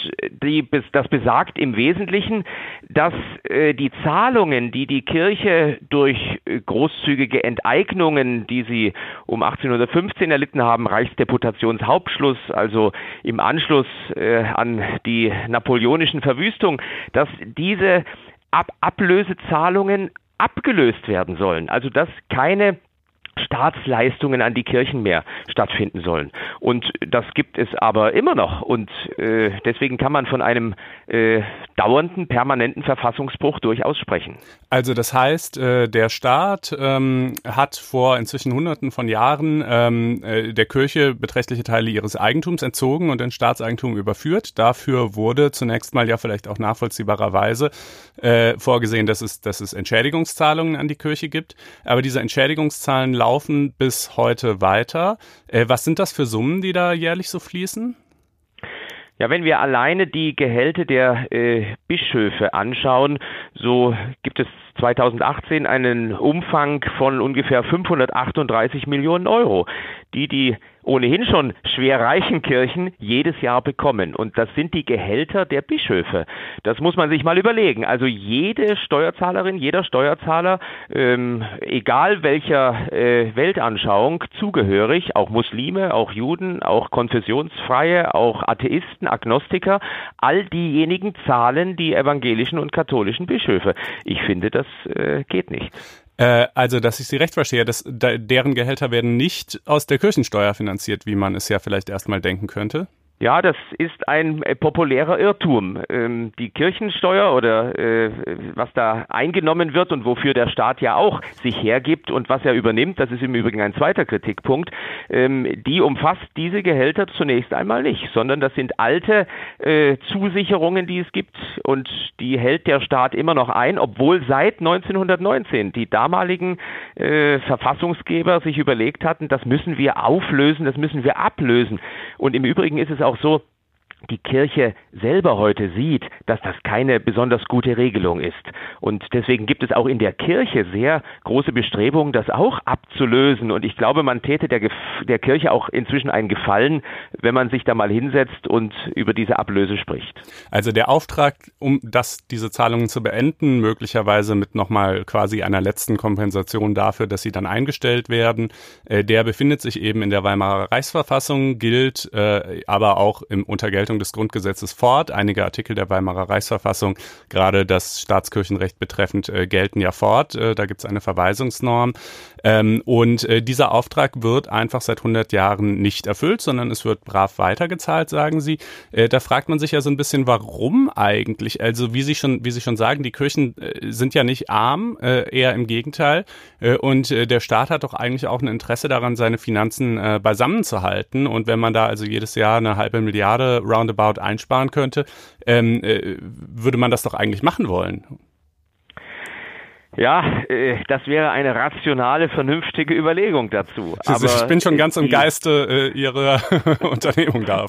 die, das besagt im Wesentlichen, dass äh, die Zahlungen, die die Kirche durch äh, großzügige Enteignungen, die sie um 1815 erlitten haben, Reichsdeputationshauptschluss, also im Anschluss äh, an die napoleonischen Verwüstungen, dass diese Ab Ablösezahlungen abgelöst werden sollen. Also dass keine Staatsleistungen an die Kirchen mehr stattfinden sollen. Und das gibt es aber immer noch. Und äh, deswegen kann man von einem äh, dauernden, permanenten Verfassungsbruch durchaus sprechen. Also das heißt, äh, der Staat ähm, hat vor inzwischen Hunderten von Jahren ähm, äh, der Kirche beträchtliche Teile ihres Eigentums entzogen und in Staatseigentum überführt. Dafür wurde zunächst mal ja vielleicht auch nachvollziehbarerweise äh, vorgesehen, dass es, dass es Entschädigungszahlungen an die Kirche gibt. Aber diese Entschädigungszahlen laufen bis heute weiter. Äh, was sind das für Summen, die da jährlich so fließen? Ja, wenn wir alleine die Gehälter der äh, Bischöfe anschauen, so gibt es 2018 einen Umfang von ungefähr 538 Millionen Euro, die die ohnehin schon schwer reichen Kirchen jedes Jahr bekommen. Und das sind die Gehälter der Bischöfe. Das muss man sich mal überlegen. Also jede Steuerzahlerin, jeder Steuerzahler, ähm, egal welcher äh, Weltanschauung zugehörig, auch Muslime, auch Juden, auch Konfessionsfreie, auch Atheisten, Agnostiker, all diejenigen zahlen die evangelischen und katholischen Bischöfe. Ich finde, das äh, geht nicht. Äh, also, dass ich Sie recht verstehe, dass da, deren Gehälter werden nicht aus der Kirchensteuer finanziert, wie man es ja vielleicht erstmal denken könnte. Ja, das ist ein äh, populärer Irrtum. Ähm, die Kirchensteuer oder äh, was da eingenommen wird und wofür der Staat ja auch sich hergibt und was er übernimmt, das ist im Übrigen ein zweiter Kritikpunkt, ähm, die umfasst diese Gehälter zunächst einmal nicht, sondern das sind alte äh, Zusicherungen, die es gibt und die hält der Staat immer noch ein, obwohl seit 1919 die damaligen Verfassungsgeber sich überlegt hatten, das müssen wir auflösen, das müssen wir ablösen. Und im Übrigen ist es auch so, die Kirche selber heute sieht, dass das keine besonders gute Regelung ist. Und deswegen gibt es auch in der Kirche sehr große Bestrebungen, das auch abzulösen. Und ich glaube, man täte der, der Kirche auch inzwischen einen Gefallen, wenn man sich da mal hinsetzt und über diese Ablöse spricht. Also der Auftrag, um das, diese Zahlungen zu beenden, möglicherweise mit nochmal quasi einer letzten Kompensation dafür, dass sie dann eingestellt werden, äh, der befindet sich eben in der Weimarer Reichsverfassung, gilt äh, aber auch im Untergeltung Gestaltung des Grundgesetzes fort. Einige Artikel der Weimarer Reichsverfassung, gerade das Staatskirchenrecht betreffend, äh, gelten ja fort. Äh, da gibt es eine Verweisungsnorm. Ähm, und äh, dieser Auftrag wird einfach seit 100 Jahren nicht erfüllt, sondern es wird brav weitergezahlt, sagen Sie. Äh, da fragt man sich ja so ein bisschen, warum eigentlich? Also wie Sie schon, wie Sie schon sagen, die Kirchen äh, sind ja nicht arm, äh, eher im Gegenteil. Und der Staat hat doch eigentlich auch ein Interesse daran, seine Finanzen beisammen zu. Und wenn man da also jedes Jahr eine halbe Milliarde roundabout einsparen könnte, ähm, äh, würde man das doch eigentlich machen wollen. Ja, äh, das wäre eine rationale, vernünftige Überlegung dazu. Aber ich bin schon ganz im Geiste äh, Ihrer (laughs) Unternehmung da.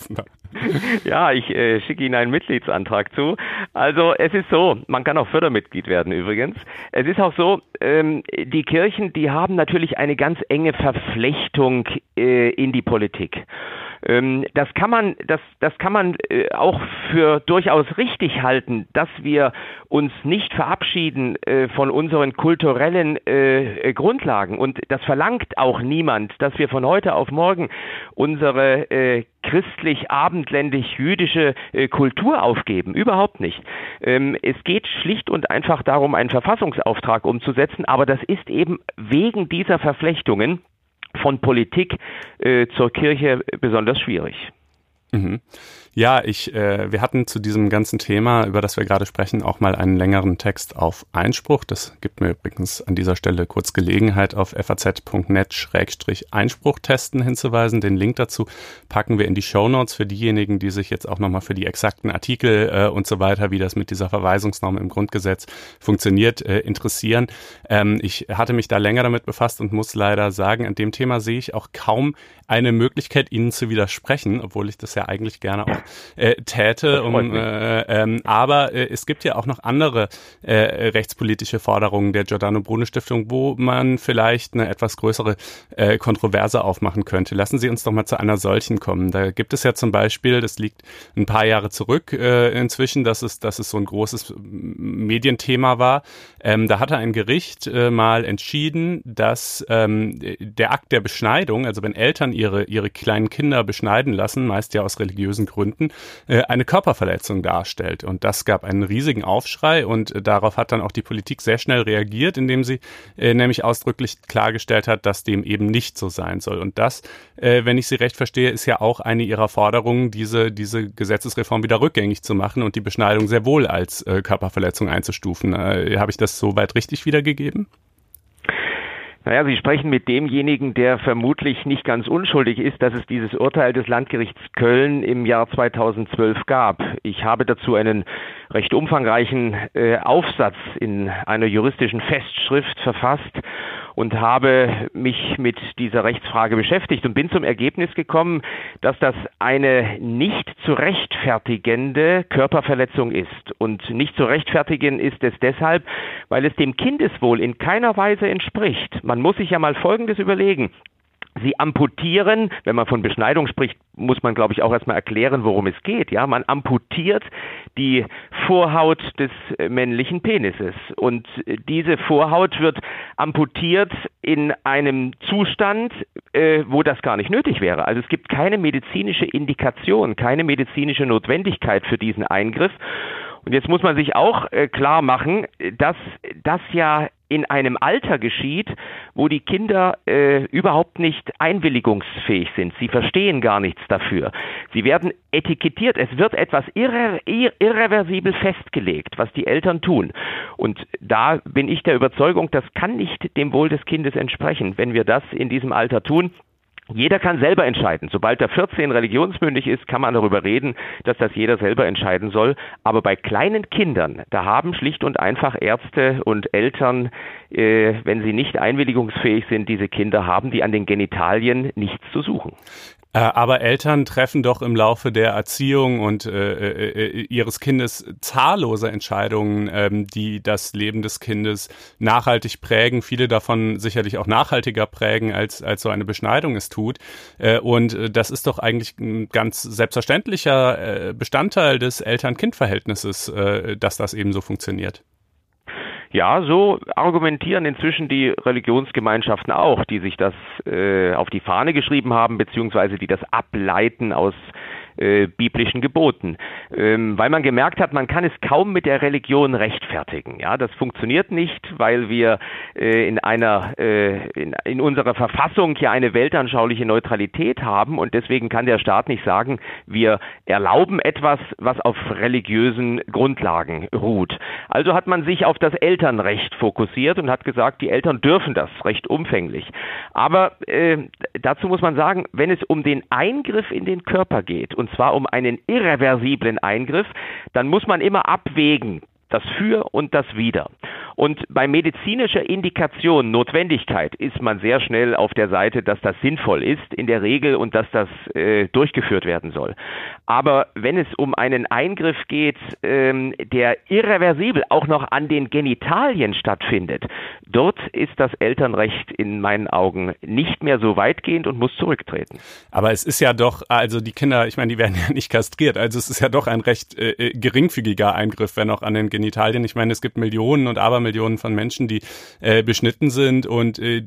(laughs) ja, ich äh, schicke Ihnen einen Mitgliedsantrag zu. Also es ist so, man kann auch Fördermitglied werden übrigens. Es ist auch so, ähm, die Kirchen, die haben natürlich eine ganz enge Verflechtung äh, in die Politik. Ähm, das kann man, das, das kann man äh, auch für durchaus richtig halten, dass wir uns nicht verabschieden äh, von unseren kulturellen äh, Grundlagen. Und das verlangt auch niemand, dass wir von heute auf morgen unsere christlich-abendländisch-jüdische Kultur aufgeben. Überhaupt nicht. Ähm, es geht schlicht und einfach darum, einen Verfassungsauftrag umzusetzen, aber das ist eben wegen dieser Verflechtungen von Politik äh, zur Kirche besonders schwierig. Mhm. Ja, ich, äh, wir hatten zu diesem ganzen Thema, über das wir gerade sprechen, auch mal einen längeren Text auf Einspruch. Das gibt mir übrigens an dieser Stelle kurz Gelegenheit, auf faz.net-einspruch testen hinzuweisen. Den Link dazu packen wir in die Show Notes für diejenigen, die sich jetzt auch nochmal für die exakten Artikel äh, und so weiter, wie das mit dieser Verweisungsnorm im Grundgesetz funktioniert, äh, interessieren. Ähm, ich hatte mich da länger damit befasst und muss leider sagen, an dem Thema sehe ich auch kaum eine Möglichkeit, Ihnen zu widersprechen, obwohl ich das ja eigentlich gerne auch äh, täte. Um, äh, ähm, aber äh, es gibt ja auch noch andere äh, rechtspolitische Forderungen der Giordano Bruno Stiftung, wo man vielleicht eine etwas größere äh, Kontroverse aufmachen könnte. Lassen Sie uns doch mal zu einer solchen kommen. Da gibt es ja zum Beispiel, das liegt ein paar Jahre zurück äh, inzwischen, dass es, dass es so ein großes Medienthema war. Ähm, da hatte ein Gericht äh, mal entschieden, dass ähm, der Akt der Beschneidung, also wenn Eltern ihre, ihre kleinen Kinder beschneiden lassen, meist ja aus religiösen Gründen, äh, eine Körperverletzung darstellt. Und das gab einen riesigen Aufschrei und äh, darauf hat dann auch die Politik sehr schnell reagiert, indem sie äh, nämlich ausdrücklich klargestellt hat, dass dem eben nicht so sein soll. Und das, wenn ich Sie recht verstehe, ist ja auch eine Ihrer Forderungen, diese, diese Gesetzesreform wieder rückgängig zu machen und die Beschneidung sehr wohl als Körperverletzung einzustufen. Habe ich das soweit richtig wiedergegeben? Naja, Sie sprechen mit demjenigen, der vermutlich nicht ganz unschuldig ist, dass es dieses Urteil des Landgerichts Köln im Jahr 2012 gab. Ich habe dazu einen recht umfangreichen äh, Aufsatz in einer juristischen Festschrift verfasst und habe mich mit dieser Rechtsfrage beschäftigt und bin zum Ergebnis gekommen, dass das eine nicht zu rechtfertigende Körperverletzung ist. Und nicht zu rechtfertigen ist es deshalb, weil es dem Kindeswohl in keiner Weise entspricht. Man muss sich ja mal Folgendes überlegen. Sie amputieren, wenn man von Beschneidung spricht, muss man, glaube ich, auch erstmal erklären, worum es geht. Ja, man amputiert die Vorhaut des äh, männlichen Penises. Und äh, diese Vorhaut wird amputiert in einem Zustand, äh, wo das gar nicht nötig wäre. Also es gibt keine medizinische Indikation, keine medizinische Notwendigkeit für diesen Eingriff. Und jetzt muss man sich auch äh, klar machen, dass das ja in einem Alter geschieht, wo die Kinder äh, überhaupt nicht einwilligungsfähig sind. Sie verstehen gar nichts dafür. Sie werden etikettiert. Es wird etwas irre, irre, irreversibel festgelegt, was die Eltern tun. Und da bin ich der Überzeugung, das kann nicht dem Wohl des Kindes entsprechen, wenn wir das in diesem Alter tun. Jeder kann selber entscheiden. Sobald er 14 religionsmündig ist, kann man darüber reden, dass das jeder selber entscheiden soll. Aber bei kleinen Kindern, da haben schlicht und einfach Ärzte und Eltern, äh, wenn sie nicht einwilligungsfähig sind, diese Kinder haben die an den Genitalien nichts zu suchen. Äh, aber Eltern treffen doch im Laufe der Erziehung und äh, äh, äh, ihres Kindes zahllose Entscheidungen, ähm, die das Leben des Kindes nachhaltig prägen, viele davon sicherlich auch nachhaltiger prägen, als, als so eine Beschneidung es tut. Äh, und das ist doch eigentlich ein ganz selbstverständlicher äh, Bestandteil des Eltern-Kind-Verhältnisses, dass das eben so funktioniert. Ja, so argumentieren inzwischen die Religionsgemeinschaften auch, die sich das äh, auf die Fahne geschrieben haben, beziehungsweise die das ableiten aus äh, biblischen Geboten, ähm, weil man gemerkt hat, man kann es kaum mit der Religion rechtfertigen. Ja, das funktioniert nicht, weil wir äh, in einer äh, in, in unserer Verfassung ja eine weltanschauliche Neutralität haben und deswegen kann der Staat nicht sagen, wir erlauben etwas, was auf religiösen Grundlagen ruht. Also hat man sich auf das Elternrecht fokussiert und hat gesagt, die Eltern dürfen das recht umfänglich. Aber äh, dazu muss man sagen, wenn es um den Eingriff in den Körper geht und zwar um einen irreversiblen Eingriff, dann muss man immer abwägen, das Für und das Wider. Und bei medizinischer Indikation, Notwendigkeit, ist man sehr schnell auf der Seite, dass das sinnvoll ist in der Regel und dass das äh, durchgeführt werden soll. Aber wenn es um einen Eingriff geht, ähm, der irreversibel auch noch an den Genitalien stattfindet, dort ist das Elternrecht in meinen Augen nicht mehr so weitgehend und muss zurücktreten. Aber es ist ja doch, also die Kinder, ich meine, die werden ja nicht kastriert, also es ist ja doch ein recht äh, äh geringfügiger Eingriff, wenn auch an den Genitalien. Ich meine, es gibt Millionen und Abermillionen von Menschen, die äh, beschnitten sind und äh,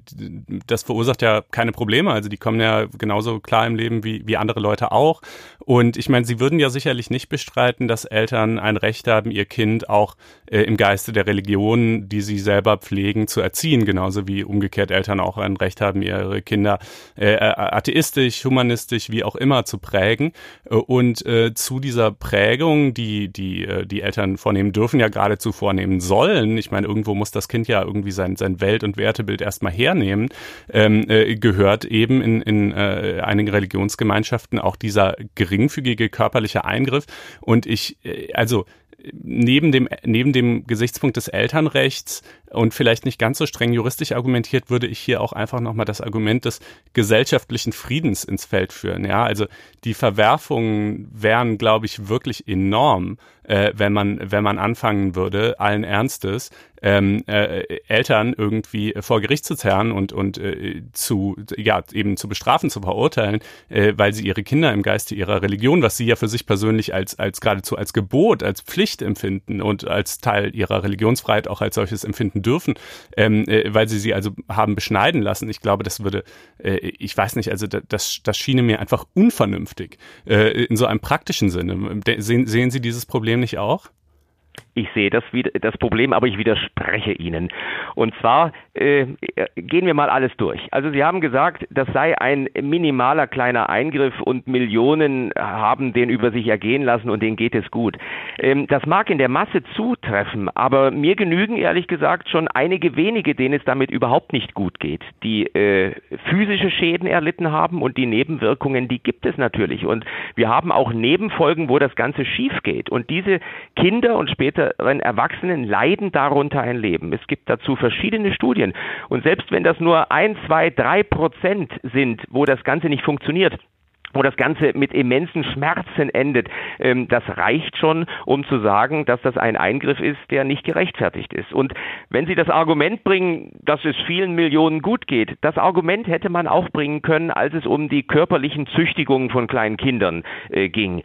das verursacht ja keine Probleme. Also die kommen ja genauso klar im Leben wie, wie andere Leute auch. Und ich meine, Sie würden ja sicherlich nicht bestreiten, dass Eltern ein Recht haben, ihr Kind auch äh, im Geiste der Religion, die sie selber pflegen, zu erziehen, genauso wie umgekehrt Eltern auch ein Recht haben, ihre Kinder äh, atheistisch, humanistisch, wie auch immer zu prägen. Äh, und äh, zu dieser Prägung, die die äh, die Eltern vornehmen dürfen, ja geradezu vornehmen sollen. Ich meine, irgendwo muss das Kind ja irgendwie sein sein Welt- und Wertebild erstmal hernehmen. Ähm, äh, gehört eben in in äh, einigen Religionsgemeinschaften auch dieser geringfügige körperliche Eingriff. Und ich äh, also neben dem, neben dem Gesichtspunkt des Elternrechts und vielleicht nicht ganz so streng juristisch argumentiert, würde ich hier auch einfach nochmal das Argument des gesellschaftlichen Friedens ins Feld führen. Ja, also die Verwerfungen wären, glaube ich, wirklich enorm, äh, wenn man, wenn man anfangen würde, allen Ernstes, ähm, äh, Eltern irgendwie vor Gericht zu zerren und, und äh, zu, ja, eben zu bestrafen, zu verurteilen, äh, weil sie ihre Kinder im Geiste ihrer Religion, was sie ja für sich persönlich als, als geradezu als Gebot, als Pflicht empfinden und als Teil ihrer Religionsfreiheit auch als solches empfinden dürfen, ähm, äh, weil sie sie also haben beschneiden lassen. Ich glaube, das würde, äh, ich weiß nicht, also das, das schiene mir einfach unvernünftig äh, in so einem praktischen Sinne. Sehen, sehen Sie dieses Problem nicht auch? Ich sehe das, das Problem, aber ich widerspreche Ihnen. Und zwar äh, gehen wir mal alles durch. Also Sie haben gesagt, das sei ein minimaler kleiner Eingriff und Millionen haben den über sich ergehen lassen und denen geht es gut. Ähm, das mag in der Masse zutreffen, aber mir genügen ehrlich gesagt schon einige wenige, denen es damit überhaupt nicht gut geht, die äh, physische Schäden erlitten haben und die Nebenwirkungen, die gibt es natürlich. Und wir haben auch Nebenfolgen, wo das Ganze schief geht. Und diese Kinder und später älteren Erwachsenen leiden darunter ein Leben. Es gibt dazu verschiedene Studien. Und selbst wenn das nur ein, zwei, drei Prozent sind, wo das Ganze nicht funktioniert, wo das Ganze mit immensen Schmerzen endet, ähm, das reicht schon, um zu sagen, dass das ein Eingriff ist, der nicht gerechtfertigt ist. Und wenn Sie das Argument bringen, dass es vielen Millionen gut geht, das Argument hätte man auch bringen können, als es um die körperlichen Züchtigungen von kleinen Kindern äh, ging.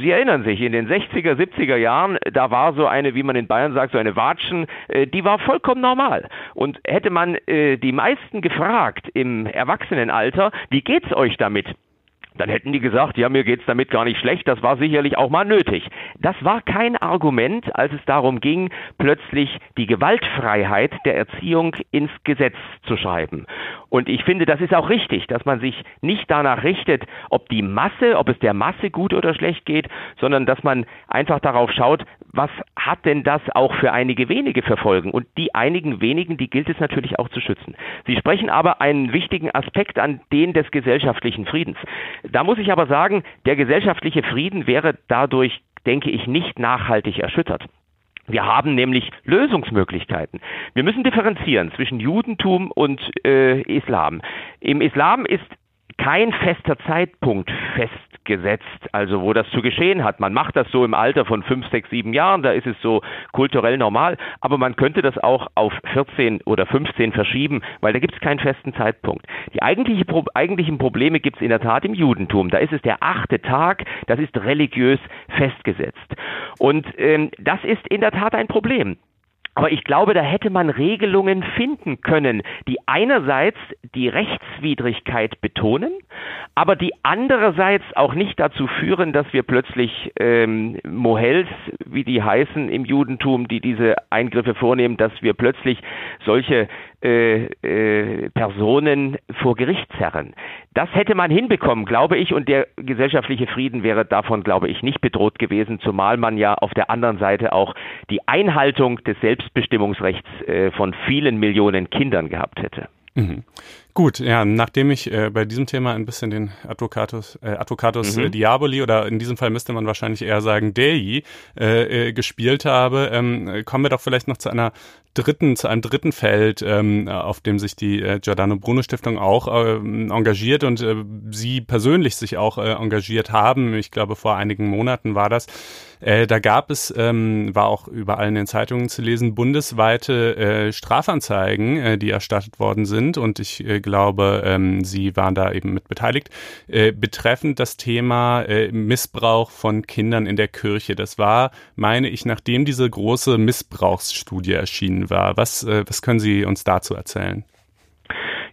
Sie erinnern sich, in den 60er, 70er Jahren, da war so eine, wie man in Bayern sagt, so eine Watschen, äh, die war vollkommen normal. Und hätte man äh, die meisten gefragt im Erwachsenenalter, wie geht's euch damit? Dann hätten die gesagt, ja, mir geht's damit gar nicht schlecht, das war sicherlich auch mal nötig. Das war kein Argument, als es darum ging, plötzlich die Gewaltfreiheit der Erziehung ins Gesetz zu schreiben. Und ich finde, das ist auch richtig, dass man sich nicht danach richtet, ob die Masse, ob es der Masse gut oder schlecht geht, sondern dass man einfach darauf schaut, was hat denn das auch für einige wenige Verfolgen? Und die einigen wenigen, die gilt es natürlich auch zu schützen. Sie sprechen aber einen wichtigen Aspekt an den des gesellschaftlichen Friedens. Da muss ich aber sagen, der gesellschaftliche Frieden wäre dadurch, denke ich, nicht nachhaltig erschüttert. Wir haben nämlich Lösungsmöglichkeiten. Wir müssen differenzieren zwischen Judentum und äh, Islam. Im Islam ist kein fester Zeitpunkt festgesetzt, also wo das zu geschehen hat. Man macht das so im Alter von fünf, sechs, sieben Jahren, da ist es so kulturell normal, aber man könnte das auch auf 14 oder 15 verschieben, weil da gibt es keinen festen Zeitpunkt. Die eigentliche, eigentlichen Probleme gibt es in der Tat im Judentum. Da ist es der achte Tag, das ist religiös festgesetzt. Und ähm, das ist in der Tat ein Problem. Aber ich glaube, da hätte man Regelungen finden können, die einerseits die Rechtswidrigkeit betonen, aber die andererseits auch nicht dazu führen, dass wir plötzlich ähm, Mohels, wie die heißen im Judentum, die diese Eingriffe vornehmen, dass wir plötzlich solche äh, äh, Personen vor Gericht zerren. Das hätte man hinbekommen, glaube ich, und der gesellschaftliche Frieden wäre davon, glaube ich, nicht bedroht gewesen, zumal man ja auf der anderen Seite auch die Einhaltung des Selbstbestimmungsrechts äh, von vielen Millionen Kindern gehabt hätte. Mhm. Gut, ja, nachdem ich äh, bei diesem Thema ein bisschen den Advocatus, äh, Advocatus mhm. Diaboli oder in diesem Fall müsste man wahrscheinlich eher sagen Dei äh, äh, gespielt habe, ähm, kommen wir doch vielleicht noch zu einer dritten, zu einem dritten Feld, ähm, auf dem sich die äh, Giordano Bruno Stiftung auch äh, engagiert und äh, Sie persönlich sich auch äh, engagiert haben. Ich glaube, vor einigen Monaten war das. Äh, da gab es, ähm, war auch überall in den Zeitungen zu lesen, bundesweite äh, Strafanzeigen, äh, die erstattet worden sind. Und ich äh, glaube, ähm, Sie waren da eben mit beteiligt, äh, betreffend das Thema äh, Missbrauch von Kindern in der Kirche. Das war, meine ich, nachdem diese große Missbrauchsstudie erschienen war. Was, was können Sie uns dazu erzählen?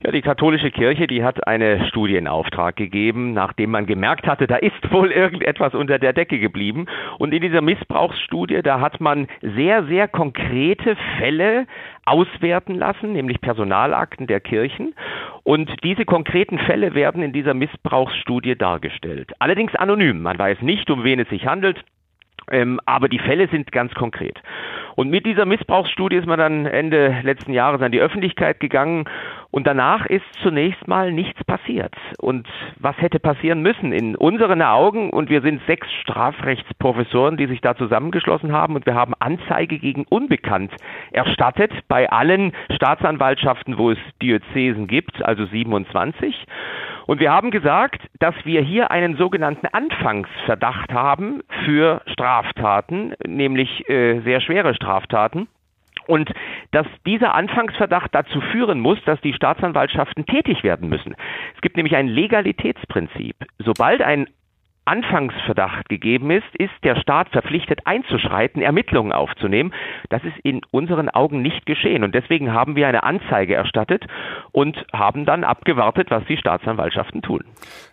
Ja, die katholische Kirche, die hat eine Studie in Auftrag gegeben, nachdem man gemerkt hatte, da ist wohl irgendetwas unter der Decke geblieben. Und in dieser Missbrauchsstudie, da hat man sehr, sehr konkrete Fälle auswerten lassen, nämlich Personalakten der Kirchen. Und diese konkreten Fälle werden in dieser Missbrauchsstudie dargestellt. Allerdings anonym. Man weiß nicht, um wen es sich handelt. Ähm, aber die Fälle sind ganz konkret. Und mit dieser Missbrauchsstudie ist man dann Ende letzten Jahres an die Öffentlichkeit gegangen und danach ist zunächst mal nichts passiert. Und was hätte passieren müssen? In unseren Augen, und wir sind sechs Strafrechtsprofessoren, die sich da zusammengeschlossen haben, und wir haben Anzeige gegen Unbekannt erstattet bei allen Staatsanwaltschaften, wo es Diözesen gibt, also 27. Und wir haben gesagt, dass wir hier einen sogenannten Anfangsverdacht haben für Straftaten, nämlich äh, sehr schwere Straftaten. Und dass dieser Anfangsverdacht dazu führen muss, dass die Staatsanwaltschaften tätig werden müssen. Es gibt nämlich ein Legalitätsprinzip. Sobald ein Anfangsverdacht gegeben ist, ist der Staat verpflichtet einzuschreiten, Ermittlungen aufzunehmen. Das ist in unseren Augen nicht geschehen. Und deswegen haben wir eine Anzeige erstattet und haben dann abgewartet, was die Staatsanwaltschaften tun.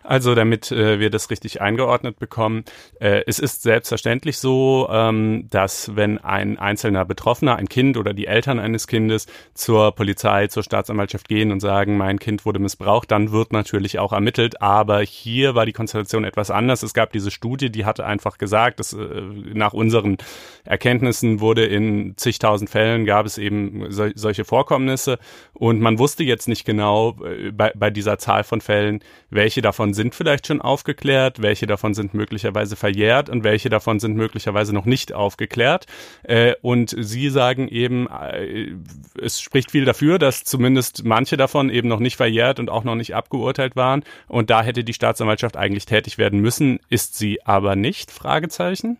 Also damit äh, wir das richtig eingeordnet bekommen, äh, es ist selbstverständlich so, ähm, dass wenn ein einzelner Betroffener, ein Kind oder die Eltern eines Kindes zur Polizei, zur Staatsanwaltschaft gehen und sagen, mein Kind wurde missbraucht, dann wird natürlich auch ermittelt. Aber hier war die Konstellation etwas anders anders. Es gab diese Studie, die hatte einfach gesagt, dass äh, nach unseren Erkenntnissen wurde in zigtausend Fällen gab es eben so, solche Vorkommnisse und man wusste jetzt nicht genau äh, bei, bei dieser Zahl von Fällen, welche davon sind vielleicht schon aufgeklärt, welche davon sind möglicherweise verjährt und welche davon sind möglicherweise noch nicht aufgeklärt. Äh, und Sie sagen eben, äh, es spricht viel dafür, dass zumindest manche davon eben noch nicht verjährt und auch noch nicht abgeurteilt waren. Und da hätte die Staatsanwaltschaft eigentlich tätig werden müssen ist sie aber nicht? Fragezeichen.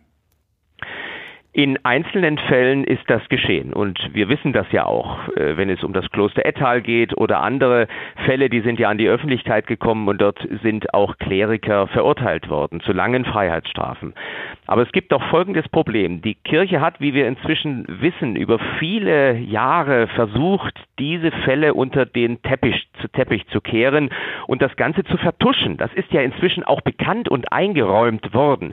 In einzelnen Fällen ist das geschehen und wir wissen das ja auch, äh, wenn es um das Kloster Ettal geht oder andere Fälle, die sind ja an die Öffentlichkeit gekommen und dort sind auch Kleriker verurteilt worden zu langen Freiheitsstrafen. Aber es gibt auch folgendes Problem. Die Kirche hat, wie wir inzwischen wissen, über viele Jahre versucht, diese Fälle unter den Teppich zu, Teppich zu kehren und das Ganze zu vertuschen. Das ist ja inzwischen auch bekannt und eingeräumt worden.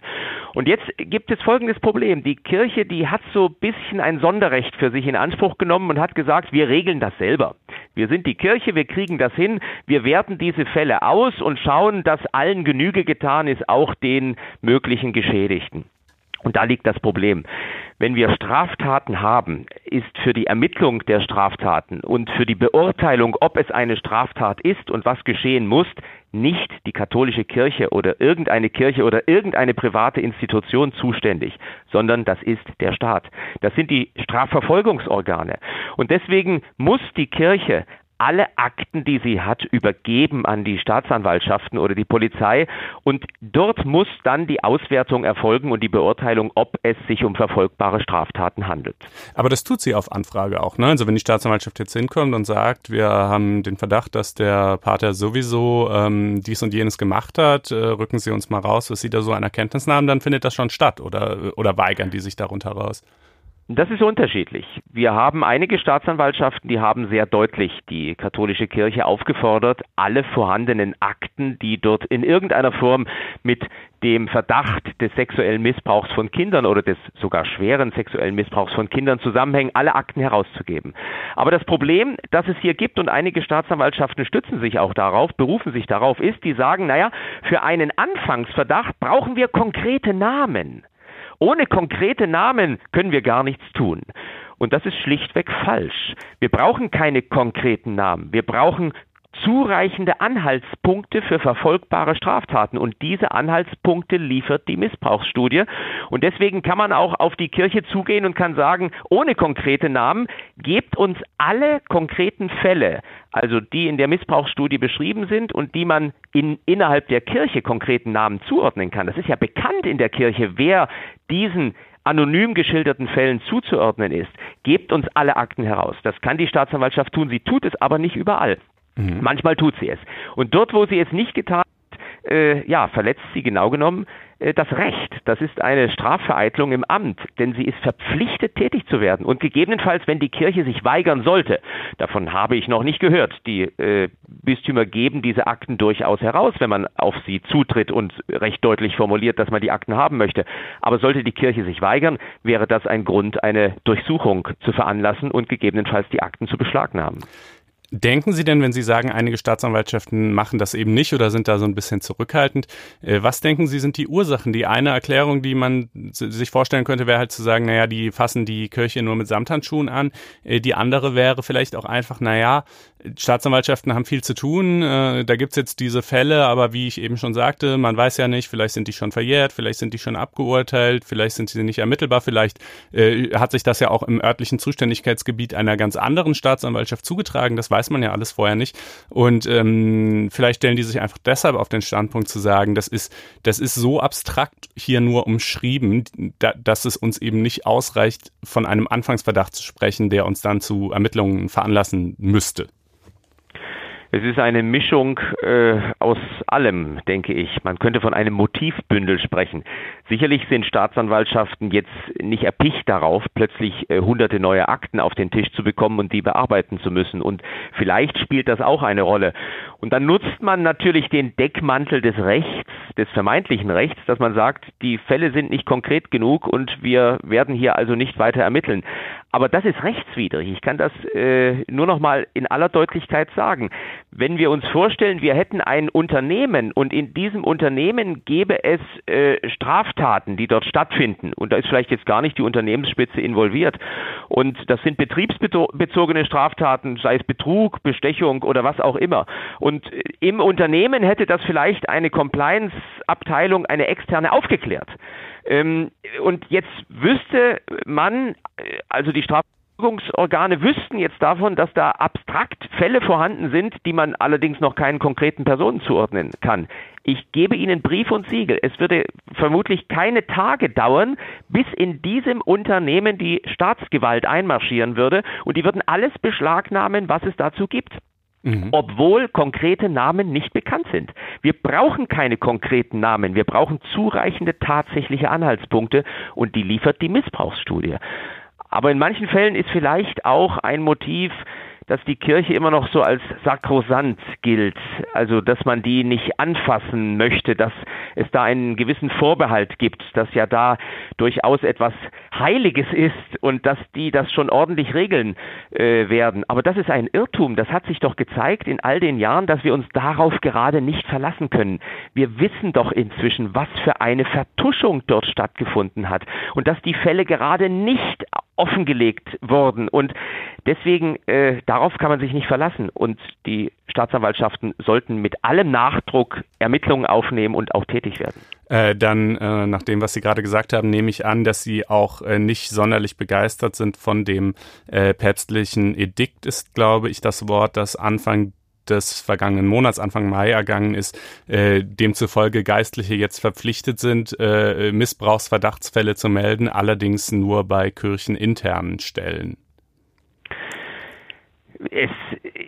Und jetzt gibt es folgendes Problem. Die Kirche, die hat so ein bisschen ein Sonderrecht für sich in Anspruch genommen und hat gesagt, wir regeln das selber. Wir sind die Kirche, wir kriegen das hin, wir werten diese Fälle aus und schauen, dass allen Genüge getan ist, auch den möglichen Geschädigten. Und da liegt das Problem. Wenn wir Straftaten haben, ist für die Ermittlung der Straftaten und für die Beurteilung, ob es eine Straftat ist und was geschehen muss, nicht die katholische Kirche oder irgendeine Kirche oder irgendeine private Institution zuständig, sondern das ist der Staat. Das sind die Strafverfolgungsorgane. Und deswegen muss die Kirche alle Akten, die sie hat, übergeben an die Staatsanwaltschaften oder die Polizei und dort muss dann die Auswertung erfolgen und die Beurteilung, ob es sich um verfolgbare Straftaten handelt. Aber das tut sie auf Anfrage auch, ne? Also wenn die Staatsanwaltschaft jetzt hinkommt und sagt, wir haben den Verdacht, dass der Pater sowieso ähm, dies und jenes gemacht hat, äh, rücken Sie uns mal raus, was Sie da so an Erkenntnissen haben, dann findet das schon statt oder, oder weigern die sich darunter raus? Das ist unterschiedlich. Wir haben einige Staatsanwaltschaften, die haben sehr deutlich die katholische Kirche aufgefordert, alle vorhandenen Akten, die dort in irgendeiner Form mit dem Verdacht des sexuellen Missbrauchs von Kindern oder des sogar schweren sexuellen Missbrauchs von Kindern zusammenhängen, alle Akten herauszugeben. Aber das Problem, das es hier gibt, und einige Staatsanwaltschaften stützen sich auch darauf, berufen sich darauf, ist, die sagen, naja, für einen Anfangsverdacht brauchen wir konkrete Namen. Ohne konkrete Namen können wir gar nichts tun. Und das ist schlichtweg falsch. Wir brauchen keine konkreten Namen. Wir brauchen zureichende Anhaltspunkte für verfolgbare Straftaten. Und diese Anhaltspunkte liefert die Missbrauchsstudie. Und deswegen kann man auch auf die Kirche zugehen und kann sagen, ohne konkrete Namen, gebt uns alle konkreten Fälle, also die in der Missbrauchsstudie beschrieben sind und die man in, innerhalb der Kirche konkreten Namen zuordnen kann. Das ist ja bekannt in der Kirche, wer diesen anonym geschilderten Fällen zuzuordnen ist, gebt uns alle Akten heraus. Das kann die Staatsanwaltschaft tun, sie tut es aber nicht überall. Mhm. Manchmal tut sie es. Und dort, wo sie es nicht getan hat, äh, ja, verletzt sie genau genommen äh, das Recht. Das ist eine Strafvereitlung im Amt, denn sie ist verpflichtet, tätig zu werden. Und gegebenenfalls, wenn die Kirche sich weigern sollte, davon habe ich noch nicht gehört, die äh, Bistümer geben diese Akten durchaus heraus, wenn man auf sie zutritt und recht deutlich formuliert, dass man die Akten haben möchte. Aber sollte die Kirche sich weigern, wäre das ein Grund, eine Durchsuchung zu veranlassen und gegebenenfalls die Akten zu beschlagnahmen. Denken Sie denn, wenn Sie sagen, einige Staatsanwaltschaften machen das eben nicht oder sind da so ein bisschen zurückhaltend, äh, was denken Sie sind die Ursachen? Die eine Erklärung, die man sich vorstellen könnte, wäre halt zu sagen, naja, die fassen die Kirche nur mit Samthandschuhen an. Äh, die andere wäre vielleicht auch einfach, naja, Staatsanwaltschaften haben viel zu tun. Äh, da gibt's jetzt diese Fälle, aber wie ich eben schon sagte, man weiß ja nicht, vielleicht sind die schon verjährt, vielleicht sind die schon abgeurteilt, vielleicht sind sie nicht ermittelbar, vielleicht hat sich das ja auch im örtlichen Zuständigkeitsgebiet einer ganz anderen Staatsanwaltschaft zugetragen. Das weiß man ja alles vorher nicht. Und ähm, vielleicht stellen die sich einfach deshalb auf den Standpunkt zu sagen, das ist, das ist so abstrakt hier nur umschrieben, da, dass es uns eben nicht ausreicht, von einem Anfangsverdacht zu sprechen, der uns dann zu Ermittlungen veranlassen müsste. Es ist eine Mischung äh, aus allem, denke ich. Man könnte von einem Motivbündel sprechen. Sicherlich sind Staatsanwaltschaften jetzt nicht erpicht darauf, plötzlich äh, hunderte neue Akten auf den Tisch zu bekommen und die bearbeiten zu müssen. Und vielleicht spielt das auch eine Rolle. Und dann nutzt man natürlich den Deckmantel des Rechts, des vermeintlichen Rechts, dass man sagt, die Fälle sind nicht konkret genug und wir werden hier also nicht weiter ermitteln. Aber das ist rechtswidrig. Ich kann das äh, nur noch mal in aller Deutlichkeit sagen. Wenn wir uns vorstellen, wir hätten ein Unternehmen und in diesem Unternehmen gäbe es äh, Straftaten, die dort stattfinden und da ist vielleicht jetzt gar nicht die Unternehmensspitze involviert und das sind betriebsbezogene Straftaten, sei es Betrug, Bestechung oder was auch immer. Äh, im Unternehmen hätte das vielleicht eine Compliance-Abteilung, eine externe aufgeklärt. Ähm, und jetzt wüsste man, äh, also die Strafverfolgungsorgane wüssten jetzt davon, dass da abstrakt Fälle vorhanden sind, die man allerdings noch keinen konkreten Personen zuordnen kann. Ich gebe Ihnen Brief und Siegel. Es würde vermutlich keine Tage dauern, bis in diesem Unternehmen die Staatsgewalt einmarschieren würde und die würden alles beschlagnahmen, was es dazu gibt mhm. obwohl konkrete Namen nicht bekannt sind. Wir brauchen keine konkreten Namen, wir brauchen zureichende tatsächliche Anhaltspunkte und die liefert die Missbrauchsstudie. Aber in manchen Fällen ist vielleicht auch ein Motiv, dass die Kirche immer noch so als sakrosant gilt, also dass man die nicht anfassen möchte, dass es da einen gewissen Vorbehalt gibt, dass ja da durchaus etwas Heiliges ist und dass die das schon ordentlich regeln äh, werden. Aber das ist ein Irrtum. Das hat sich doch gezeigt in all den Jahren, dass wir uns darauf gerade nicht verlassen können. Wir wissen doch inzwischen, was für eine Vertuschung dort stattgefunden hat und dass die Fälle gerade nicht offengelegt wurden. Und deswegen, äh, darauf kann man sich nicht verlassen. Und die Staatsanwaltschaften sollten mit allem Nachdruck Ermittlungen aufnehmen und auch tätig werden. Äh, dann, äh, nach dem, was Sie gerade gesagt haben, nehme ich an, dass Sie auch äh, nicht sonderlich begeistert sind von dem äh, päpstlichen Edikt, ist, glaube ich, das Wort, das Anfang des vergangenen Monats, Anfang Mai ergangen ist, äh, demzufolge Geistliche jetzt verpflichtet sind, äh, Missbrauchsverdachtsfälle zu melden, allerdings nur bei kircheninternen Stellen. Es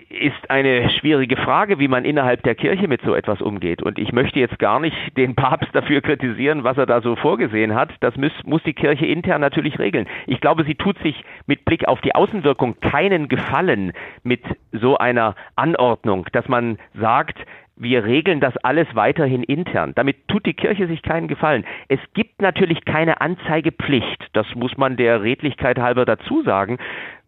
ist eine schwierige Frage, wie man innerhalb der Kirche mit so etwas umgeht. Und ich möchte jetzt gar nicht den Papst dafür kritisieren, was er da so vorgesehen hat. Das muss, muss die Kirche intern natürlich regeln. Ich glaube, sie tut sich mit Blick auf die Außenwirkung keinen Gefallen mit so einer Anordnung, dass man sagt, wir regeln das alles weiterhin intern. Damit tut die Kirche sich keinen Gefallen. Es gibt natürlich keine Anzeigepflicht. Das muss man der Redlichkeit halber dazu sagen.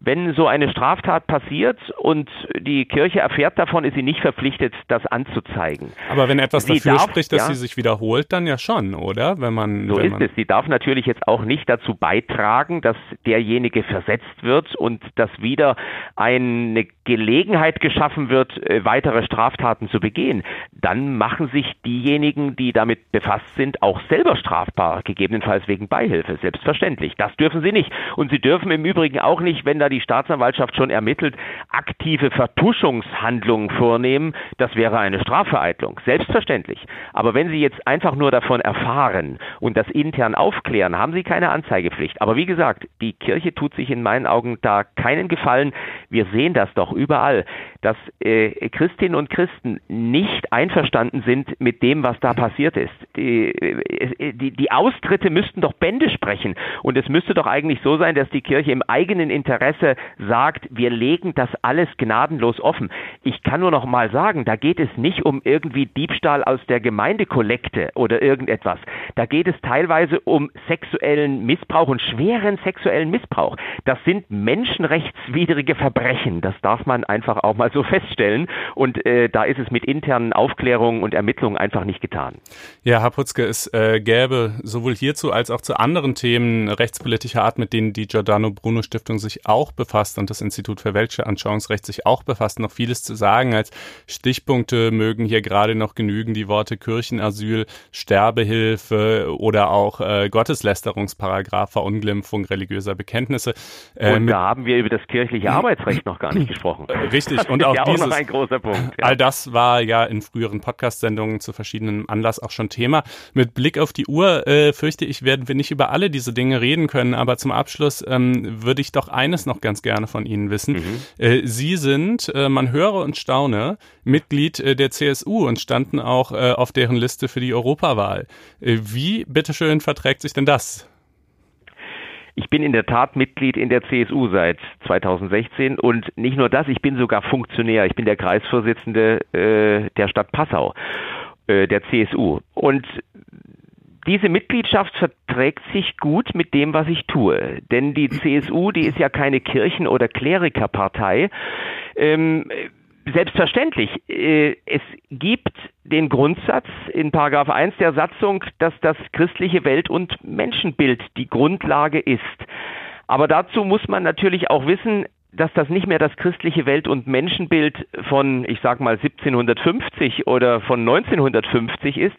Wenn so eine Straftat passiert und die Kirche erfährt davon, ist sie nicht verpflichtet, das anzuzeigen. Aber wenn etwas sie dafür darf, spricht, dass ja, sie sich wiederholt, dann ja schon, oder? Wenn man, so wenn ist man es. Sie darf natürlich jetzt auch nicht dazu beitragen, dass derjenige versetzt wird und dass wieder eine Gelegenheit geschaffen wird, äh, weitere Straftaten zu begehen. Dann machen sich diejenigen, die damit befasst sind, auch selber strafbar, gegebenenfalls wegen Beihilfe, selbstverständlich. Das dürfen sie nicht. Und sie dürfen im Übrigen auch nicht, wenn da die Staatsanwaltschaft schon ermittelt, aktive Vertuschungshandlungen vornehmen. Das wäre eine Strafvereitlung, selbstverständlich. Aber wenn Sie jetzt einfach nur davon erfahren und das intern aufklären, haben Sie keine Anzeigepflicht. Aber wie gesagt, die Kirche tut sich in meinen Augen da keinen Gefallen. Wir sehen das doch überall, dass äh, Christinnen und Christen nicht einverstanden sind mit dem, was da passiert ist. Die, äh, die, die Austritte müssten doch Bände sprechen. Und es müsste doch eigentlich so sein, dass die Kirche im eigenen Interesse sagt, wir legen das alles gnadenlos offen. Ich kann nur noch mal sagen, da geht es nicht um irgendwie Diebstahl aus der Gemeindekollekte oder irgendetwas. Da geht es teilweise um sexuellen Missbrauch und schweren sexuellen Missbrauch. Das sind menschenrechtswidrige Verbrechen. Das darf man einfach auch mal so (laughs) feststellen. Und äh, da ist es mit internen Aufklärungen und Ermittlungen einfach nicht getan. Ja, Herr Putzke, es äh, gäbe sowohl hierzu als auch zu anderen Themen rechtspolitischer Art, mit denen die Giordano Bruno Stiftung sich auch befasst und das Institut für Weltanschauungsrecht sich auch befasst, noch vieles zu sagen. Als Stichpunkte mögen hier gerade noch genügen die Worte Kirchenasyl, Sterbehilfe oder auch äh, Gotteslästerungsparagraph, Verunglimpfung religiöser Bekenntnisse. Äh, und da haben wir über das kirchliche Arbeitsrecht noch gar nicht (clears throat) gesprochen. Äh, richtig. und auch, (laughs) ja dieses, auch noch ein großer Punkt. Ja. All das war ja in früheren Podcast-Sendungen zu verschiedenen Anlass auch schon Thema. Mit Blick auf die Uhr äh, fürchte ich, werden wir nicht über alle diese Dinge reden können, aber zum Abschluss ähm, würde ich doch eines noch ganz gerne von Ihnen wissen. Mhm. Äh, Sie sind, äh, man höre und staune, Mitglied äh, der CSU und standen auch äh, auf deren Liste für die Europawahl. Wie, bitteschön, verträgt sich denn das? Ich bin in der Tat Mitglied in der CSU seit 2016 und nicht nur das, ich bin sogar Funktionär. Ich bin der Kreisvorsitzende äh, der Stadt Passau äh, der CSU. Und diese Mitgliedschaft verträgt sich gut mit dem, was ich tue. Denn die CSU, die ist ja keine Kirchen- oder Klerikerpartei. Ähm, selbstverständlich. Äh, es gibt den Grundsatz in Paragraph 1 der Satzung, dass das christliche Welt- und Menschenbild die Grundlage ist. Aber dazu muss man natürlich auch wissen, dass das nicht mehr das christliche Welt- und Menschenbild von, ich sag mal, 1750 oder von 1950 ist,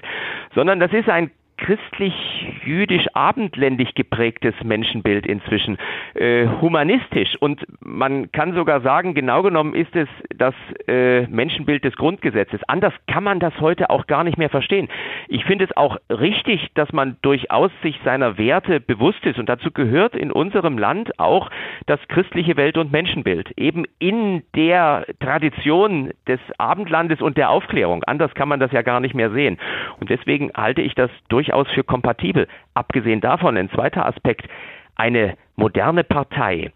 sondern das ist ein christlich-jüdisch-abendländisch geprägtes Menschenbild inzwischen, äh, humanistisch. Und man kann sogar sagen, genau genommen ist es das äh, Menschenbild des Grundgesetzes. Anders kann man das heute auch gar nicht mehr verstehen. Ich finde es auch richtig, dass man durchaus sich seiner Werte bewusst ist. Und dazu gehört in unserem Land auch das christliche Welt- und Menschenbild. Eben in der Tradition des Abendlandes und der Aufklärung. Anders kann man das ja gar nicht mehr sehen. Und deswegen halte ich das durchaus durchaus für kompatibel. Abgesehen davon, ein zweiter Aspekt, eine moderne Partei,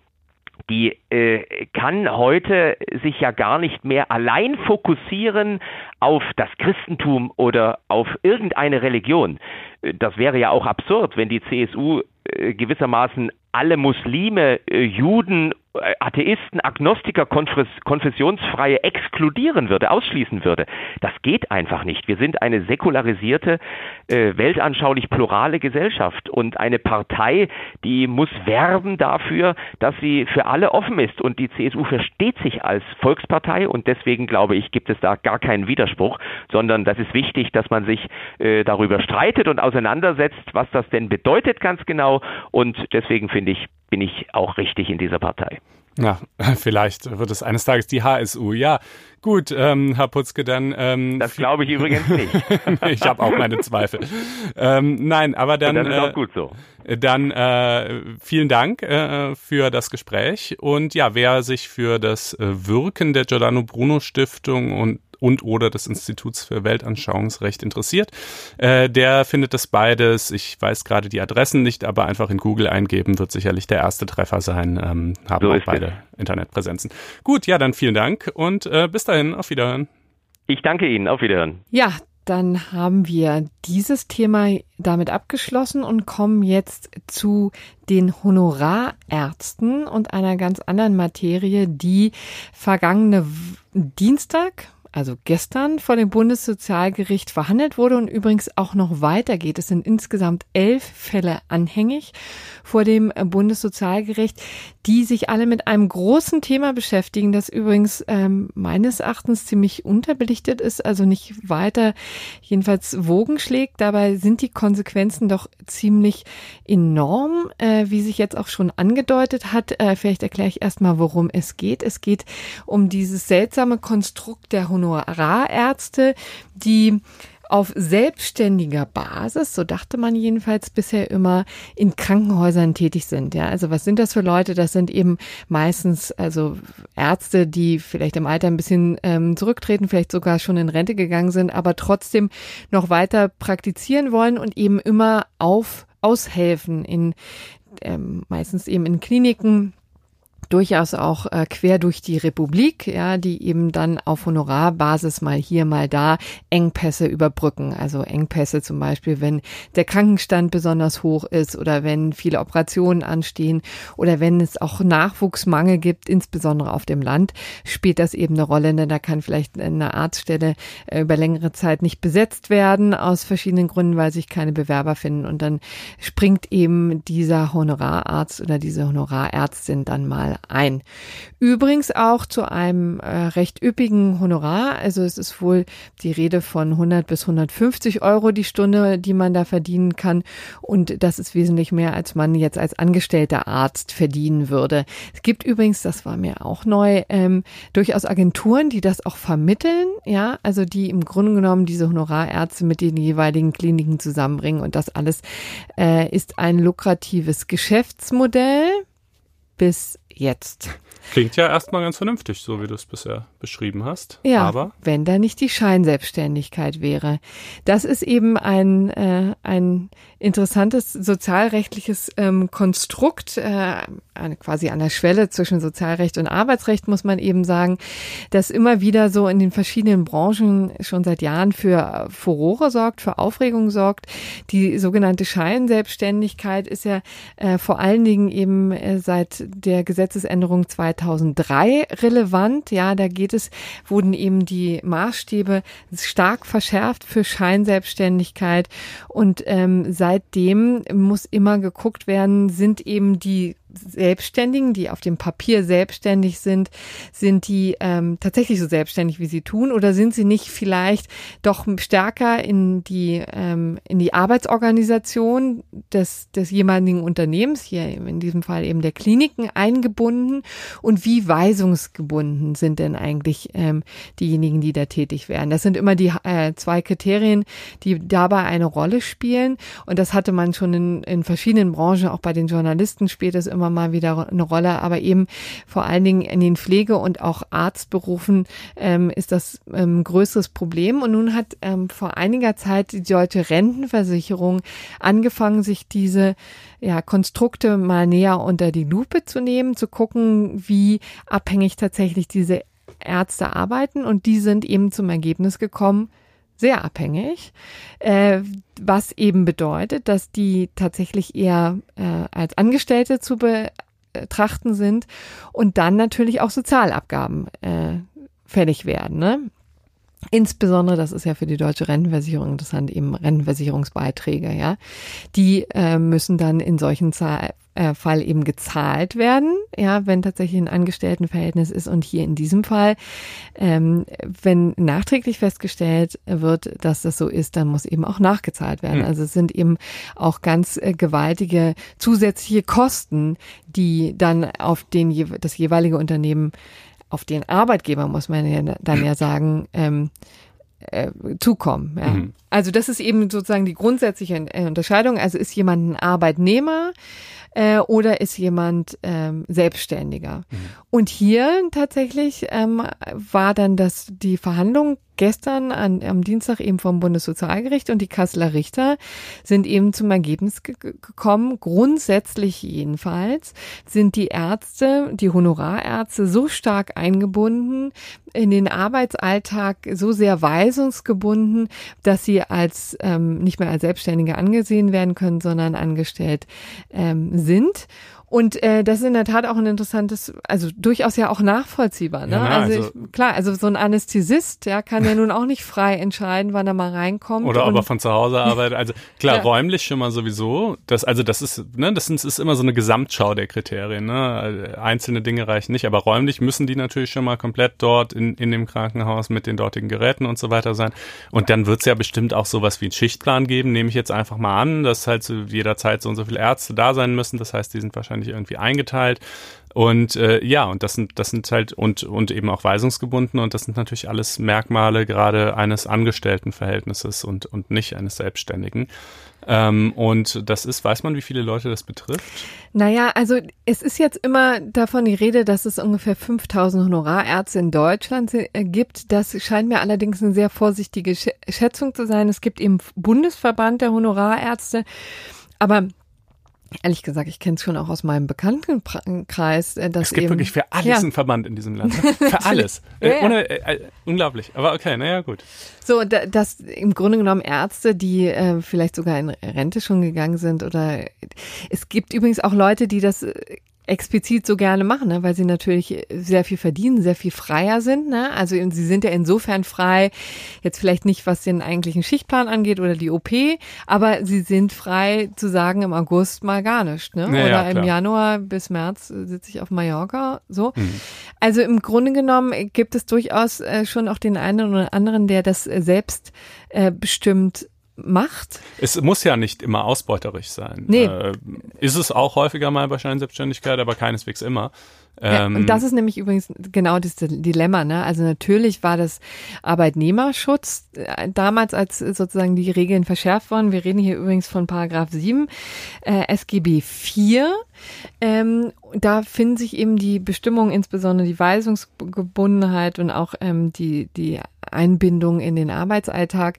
die äh, kann heute sich ja gar nicht mehr allein fokussieren auf das Christentum oder auf irgendeine Religion. Das wäre ja auch absurd, wenn die CSU äh, gewissermaßen alle Muslime, äh, Juden äh, Atheisten, Agnostiker, Konfessionsfreie exkludieren würde, ausschließen würde. Das geht einfach nicht. Wir sind eine säkularisierte, äh, weltanschaulich plurale Gesellschaft und eine Partei, die muss werben dafür, dass sie für alle offen ist. Und die CSU versteht sich als Volkspartei und deswegen glaube ich, gibt es da gar keinen Widerspruch, sondern das ist wichtig, dass man sich äh, darüber streitet und auseinandersetzt, was das denn bedeutet ganz genau. Und deswegen finde ich, bin ich auch richtig in dieser Partei. Ja, (laughs) vielleicht wird es eines Tages die HSU. Ja, gut, ähm, Herr Putzke, dann. Ähm, das glaube ich übrigens nicht. (laughs) ich habe auch meine Zweifel. Ähm, nein, aber dann. Und das ist auch äh, gut so. Dann äh, vielen Dank äh, für das Gespräch. Und ja, wer sich für das äh, Wirken der Giordano Bruno Stiftung und und oder des Instituts für Weltanschauungsrecht interessiert. Äh, der findet das beides. Ich weiß gerade die Adressen nicht, aber einfach in Google eingeben wird sicherlich der erste Treffer sein. Ähm, haben so auch beide es. Internetpräsenzen. Gut, ja, dann vielen Dank und äh, bis dahin, auf Wiederhören. Ich danke Ihnen. Auf Wiederhören. Ja, dann haben wir dieses Thema damit abgeschlossen und kommen jetzt zu den Honorarärzten und einer ganz anderen Materie, die vergangene Dienstag also gestern vor dem Bundessozialgericht verhandelt wurde und übrigens auch noch weitergeht. Es sind insgesamt elf Fälle anhängig vor dem Bundessozialgericht, die sich alle mit einem großen Thema beschäftigen, das übrigens ähm, meines Erachtens ziemlich unterbelichtet ist, also nicht weiter jedenfalls Wogen schlägt. Dabei sind die Konsequenzen doch ziemlich enorm, äh, wie sich jetzt auch schon angedeutet hat. Äh, vielleicht erkläre ich erstmal, worum es geht. Es geht um dieses seltsame Konstrukt der Honorar Honorarärzte, die auf selbstständiger Basis, so dachte man jedenfalls bisher immer, in Krankenhäusern tätig sind. Ja, also was sind das für Leute? Das sind eben meistens also Ärzte, die vielleicht im Alter ein bisschen ähm, zurücktreten, vielleicht sogar schon in Rente gegangen sind, aber trotzdem noch weiter praktizieren wollen und eben immer auf aushelfen in ähm, meistens eben in Kliniken durchaus auch äh, quer durch die Republik, ja, die eben dann auf Honorarbasis mal hier, mal da Engpässe überbrücken. Also Engpässe zum Beispiel, wenn der Krankenstand besonders hoch ist oder wenn viele Operationen anstehen oder wenn es auch Nachwuchsmangel gibt, insbesondere auf dem Land, spielt das eben eine Rolle, denn da kann vielleicht eine Arztstelle äh, über längere Zeit nicht besetzt werden aus verschiedenen Gründen, weil sich keine Bewerber finden und dann springt eben dieser Honorararzt oder diese Honorarärztin dann mal ein. Übrigens auch zu einem äh, recht üppigen Honorar. Also es ist wohl die Rede von 100 bis 150 Euro die Stunde, die man da verdienen kann. Und das ist wesentlich mehr, als man jetzt als angestellter Arzt verdienen würde. Es gibt übrigens, das war mir auch neu, ähm, durchaus Agenturen, die das auch vermitteln. Ja, also die im Grunde genommen diese Honorarärzte mit den jeweiligen Kliniken zusammenbringen. Und das alles äh, ist ein lukratives Geschäftsmodell bis jetzt. Klingt ja erstmal ganz vernünftig, so wie du es bisher beschrieben hast. Ja, aber wenn da nicht die Scheinselbstständigkeit wäre. Das ist eben ein, äh, ein interessantes sozialrechtliches ähm, Konstrukt, äh, quasi an der Schwelle zwischen Sozialrecht und Arbeitsrecht, muss man eben sagen, das immer wieder so in den verschiedenen Branchen schon seit Jahren für Furore sorgt, für Aufregung sorgt. Die sogenannte Scheinselbstständigkeit ist ja äh, vor allen Dingen eben äh, seit der Gesetzesänderung 2003 relevant. Ja, da geht es, wurden eben die Maßstäbe stark verschärft für Scheinselbstständigkeit und ähm, seitdem muss immer geguckt werden, sind eben die Selbstständigen, die auf dem Papier selbstständig sind, sind die ähm, tatsächlich so selbstständig, wie sie tun, oder sind sie nicht vielleicht doch stärker in die ähm, in die Arbeitsorganisation des des jeweiligen Unternehmens, hier in diesem Fall eben der Kliniken eingebunden? Und wie weisungsgebunden sind denn eigentlich ähm, diejenigen, die da tätig werden? Das sind immer die äh, zwei Kriterien, die dabei eine Rolle spielen. Und das hatte man schon in, in verschiedenen Branchen, auch bei den Journalisten spielt es immer mal wieder eine Rolle, aber eben vor allen Dingen in den Pflege- und auch Arztberufen ähm, ist das ähm, größeres Problem. Und nun hat ähm, vor einiger Zeit die deutsche Rentenversicherung angefangen, sich diese ja, Konstrukte mal näher unter die Lupe zu nehmen, zu gucken, wie abhängig tatsächlich diese Ärzte arbeiten. Und die sind eben zum Ergebnis gekommen, sehr abhängig, äh, was eben bedeutet, dass die tatsächlich eher äh, als Angestellte zu betrachten sind und dann natürlich auch Sozialabgaben äh, fällig werden. Ne? Insbesondere, das ist ja für die deutsche Rentenversicherung interessant, eben Rentenversicherungsbeiträge, ja. Die äh, müssen dann in solchen Zahl, äh, Fall eben gezahlt werden, ja, wenn tatsächlich ein Angestelltenverhältnis ist. Und hier in diesem Fall, ähm, wenn nachträglich festgestellt wird, dass das so ist, dann muss eben auch nachgezahlt werden. Mhm. Also es sind eben auch ganz äh, gewaltige zusätzliche Kosten, die dann auf den das jeweilige Unternehmen auf den Arbeitgeber, muss man ja dann ja sagen, ähm, äh, zukommen. Ja. Mhm. Also das ist eben sozusagen die grundsätzliche äh, Unterscheidung. Also ist jemand ein Arbeitnehmer äh, oder ist jemand ähm, Selbstständiger? Mhm. Und hier tatsächlich ähm, war dann das die Verhandlung gestern an, am Dienstag eben vom Bundessozialgericht und die Kasseler Richter sind eben zum Ergebnis gekommen, grundsätzlich jedenfalls sind die Ärzte, die Honorarärzte so stark eingebunden in den Arbeitsalltag, so sehr weisungsgebunden, dass sie als ähm, nicht mehr als Selbstständige angesehen werden können, sondern angestellt ähm, sind. Und äh, das ist in der Tat auch ein interessantes, also durchaus ja auch nachvollziehbar. Ne? Ja, na, also, also ich, klar, also so ein Anästhesist, ja, kann ja nun auch nicht frei entscheiden, wann er mal reinkommt. Oder ob er von zu Hause arbeitet. Also klar, ja. räumlich schon mal sowieso. Das, also das ist, ne, das ist, ist immer so eine Gesamtschau der Kriterien. Ne? Einzelne Dinge reichen nicht, aber räumlich müssen die natürlich schon mal komplett dort in, in dem Krankenhaus mit den dortigen Geräten und so weiter sein. Und dann wird es ja bestimmt auch sowas wie einen Schichtplan geben, nehme ich jetzt einfach mal an, dass halt zu jeder Zeit so und so viele Ärzte da sein müssen. Das heißt, die sind wahrscheinlich wahrscheinlich irgendwie eingeteilt. Und äh, ja, und das sind, das sind halt und, und eben auch weisungsgebunden und das sind natürlich alles Merkmale gerade eines Angestelltenverhältnisses und, und nicht eines Selbstständigen. Ähm, und das ist, weiß man, wie viele Leute das betrifft? Naja, also es ist jetzt immer davon die Rede, dass es ungefähr 5000 Honorarärzte in Deutschland äh, gibt. Das scheint mir allerdings eine sehr vorsichtige Schätzung zu sein. Es gibt eben Bundesverband der Honorarärzte. Aber Ehrlich gesagt, ich kenne es schon auch aus meinem Bekanntenkreis. Äh, dass es gibt eben, wirklich für alles ja. einen Verband in diesem Land. (laughs) Für alles. ja, ja. Ohne, äh, äh, unglaublich. Aber okay, naja, gut. So, da, dass im Grunde genommen Ärzte, die äh, vielleicht sogar in Rente schon gegangen sind oder es gibt übrigens auch Leute, die das äh, explizit so gerne machen, ne? weil sie natürlich sehr viel verdienen, sehr viel freier sind. Ne? Also sie sind ja insofern frei, jetzt vielleicht nicht, was den eigentlichen Schichtplan angeht oder die OP, aber sie sind frei zu sagen, im August mal gar nicht. Ne? Ja, oder ja, im Januar bis März sitze ich auf Mallorca. So. Mhm. Also im Grunde genommen gibt es durchaus äh, schon auch den einen oder anderen, der das äh, selbst äh, bestimmt macht. Es muss ja nicht immer ausbeuterisch sein. Nee. Äh, ist es auch häufiger mal bei Scheinselbstständigkeit, aber keineswegs immer. Ja, und ähm, das ist nämlich übrigens genau das Dilemma. Ne? Also natürlich war das Arbeitnehmerschutz äh, damals, als sozusagen die Regeln verschärft wurden. Wir reden hier übrigens von Paragraph 7 äh, SGB 4. Ähm, da finden sich eben die Bestimmungen, insbesondere die Weisungsgebundenheit und auch ähm, die, die Einbindung in den Arbeitsalltag.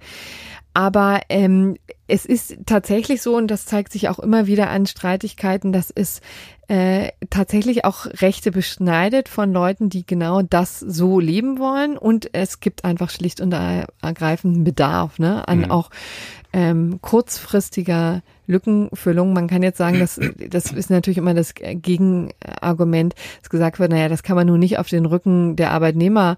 Aber ähm, es ist tatsächlich so, und das zeigt sich auch immer wieder an Streitigkeiten, dass es äh, tatsächlich auch Rechte beschneidet von Leuten, die genau das so leben wollen. Und es gibt einfach schlicht und ergreifenden Bedarf ne, an mhm. auch ähm, kurzfristiger Lückenfüllung. Man kann jetzt sagen, dass (clears throat) das ist natürlich immer das Gegenargument, dass gesagt wird, naja, das kann man nun nicht auf den Rücken der Arbeitnehmer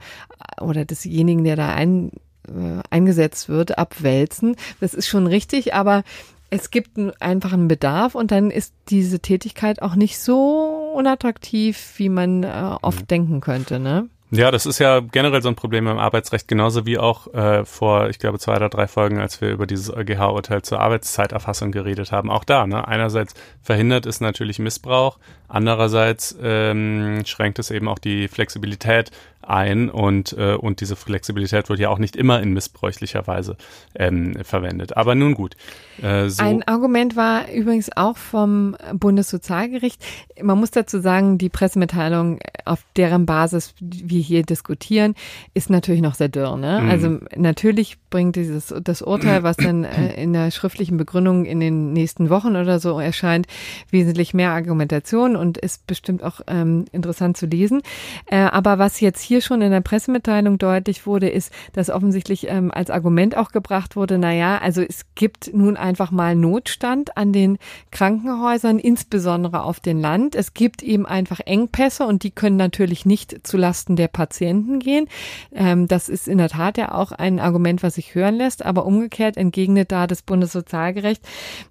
oder desjenigen, der da ein äh, eingesetzt wird, abwälzen. Das ist schon richtig, aber es gibt einfach einen Bedarf und dann ist diese Tätigkeit auch nicht so unattraktiv, wie man äh, oft mhm. denken könnte, ne? Ja, das ist ja generell so ein Problem im Arbeitsrecht, genauso wie auch äh, vor, ich glaube, zwei oder drei Folgen, als wir über dieses EuGH-Urteil zur Arbeitszeiterfassung geredet haben. Auch da, ne? Einerseits verhindert es natürlich Missbrauch, andererseits ähm, schränkt es eben auch die Flexibilität ein und, äh, und diese Flexibilität wird ja auch nicht immer in missbräuchlicher Weise ähm, verwendet. Aber nun gut. Äh, so. Ein Argument war übrigens auch vom Bundessozialgericht. Man muss dazu sagen, die Pressemitteilung, auf deren Basis wir hier diskutieren, ist natürlich noch sehr dürr. Ne? Mhm. Also natürlich bringt dieses das Urteil, was dann (clears throat) äh, in der schriftlichen Begründung in den nächsten Wochen oder so erscheint, wesentlich mehr Argumentation und ist bestimmt auch ähm, interessant zu lesen. Äh, aber was jetzt hier schon in der Pressemitteilung deutlich wurde, ist, dass offensichtlich ähm, als Argument auch gebracht wurde, na also es gibt nun einfach mal Notstand an den Krankenhäusern, insbesondere auf dem Land. Es gibt eben einfach Engpässe und die können natürlich nicht zulasten der Patienten gehen. Ähm, das ist in der Tat ja auch ein Argument, was sich hören lässt, aber umgekehrt entgegnet da das Bundessozialgericht,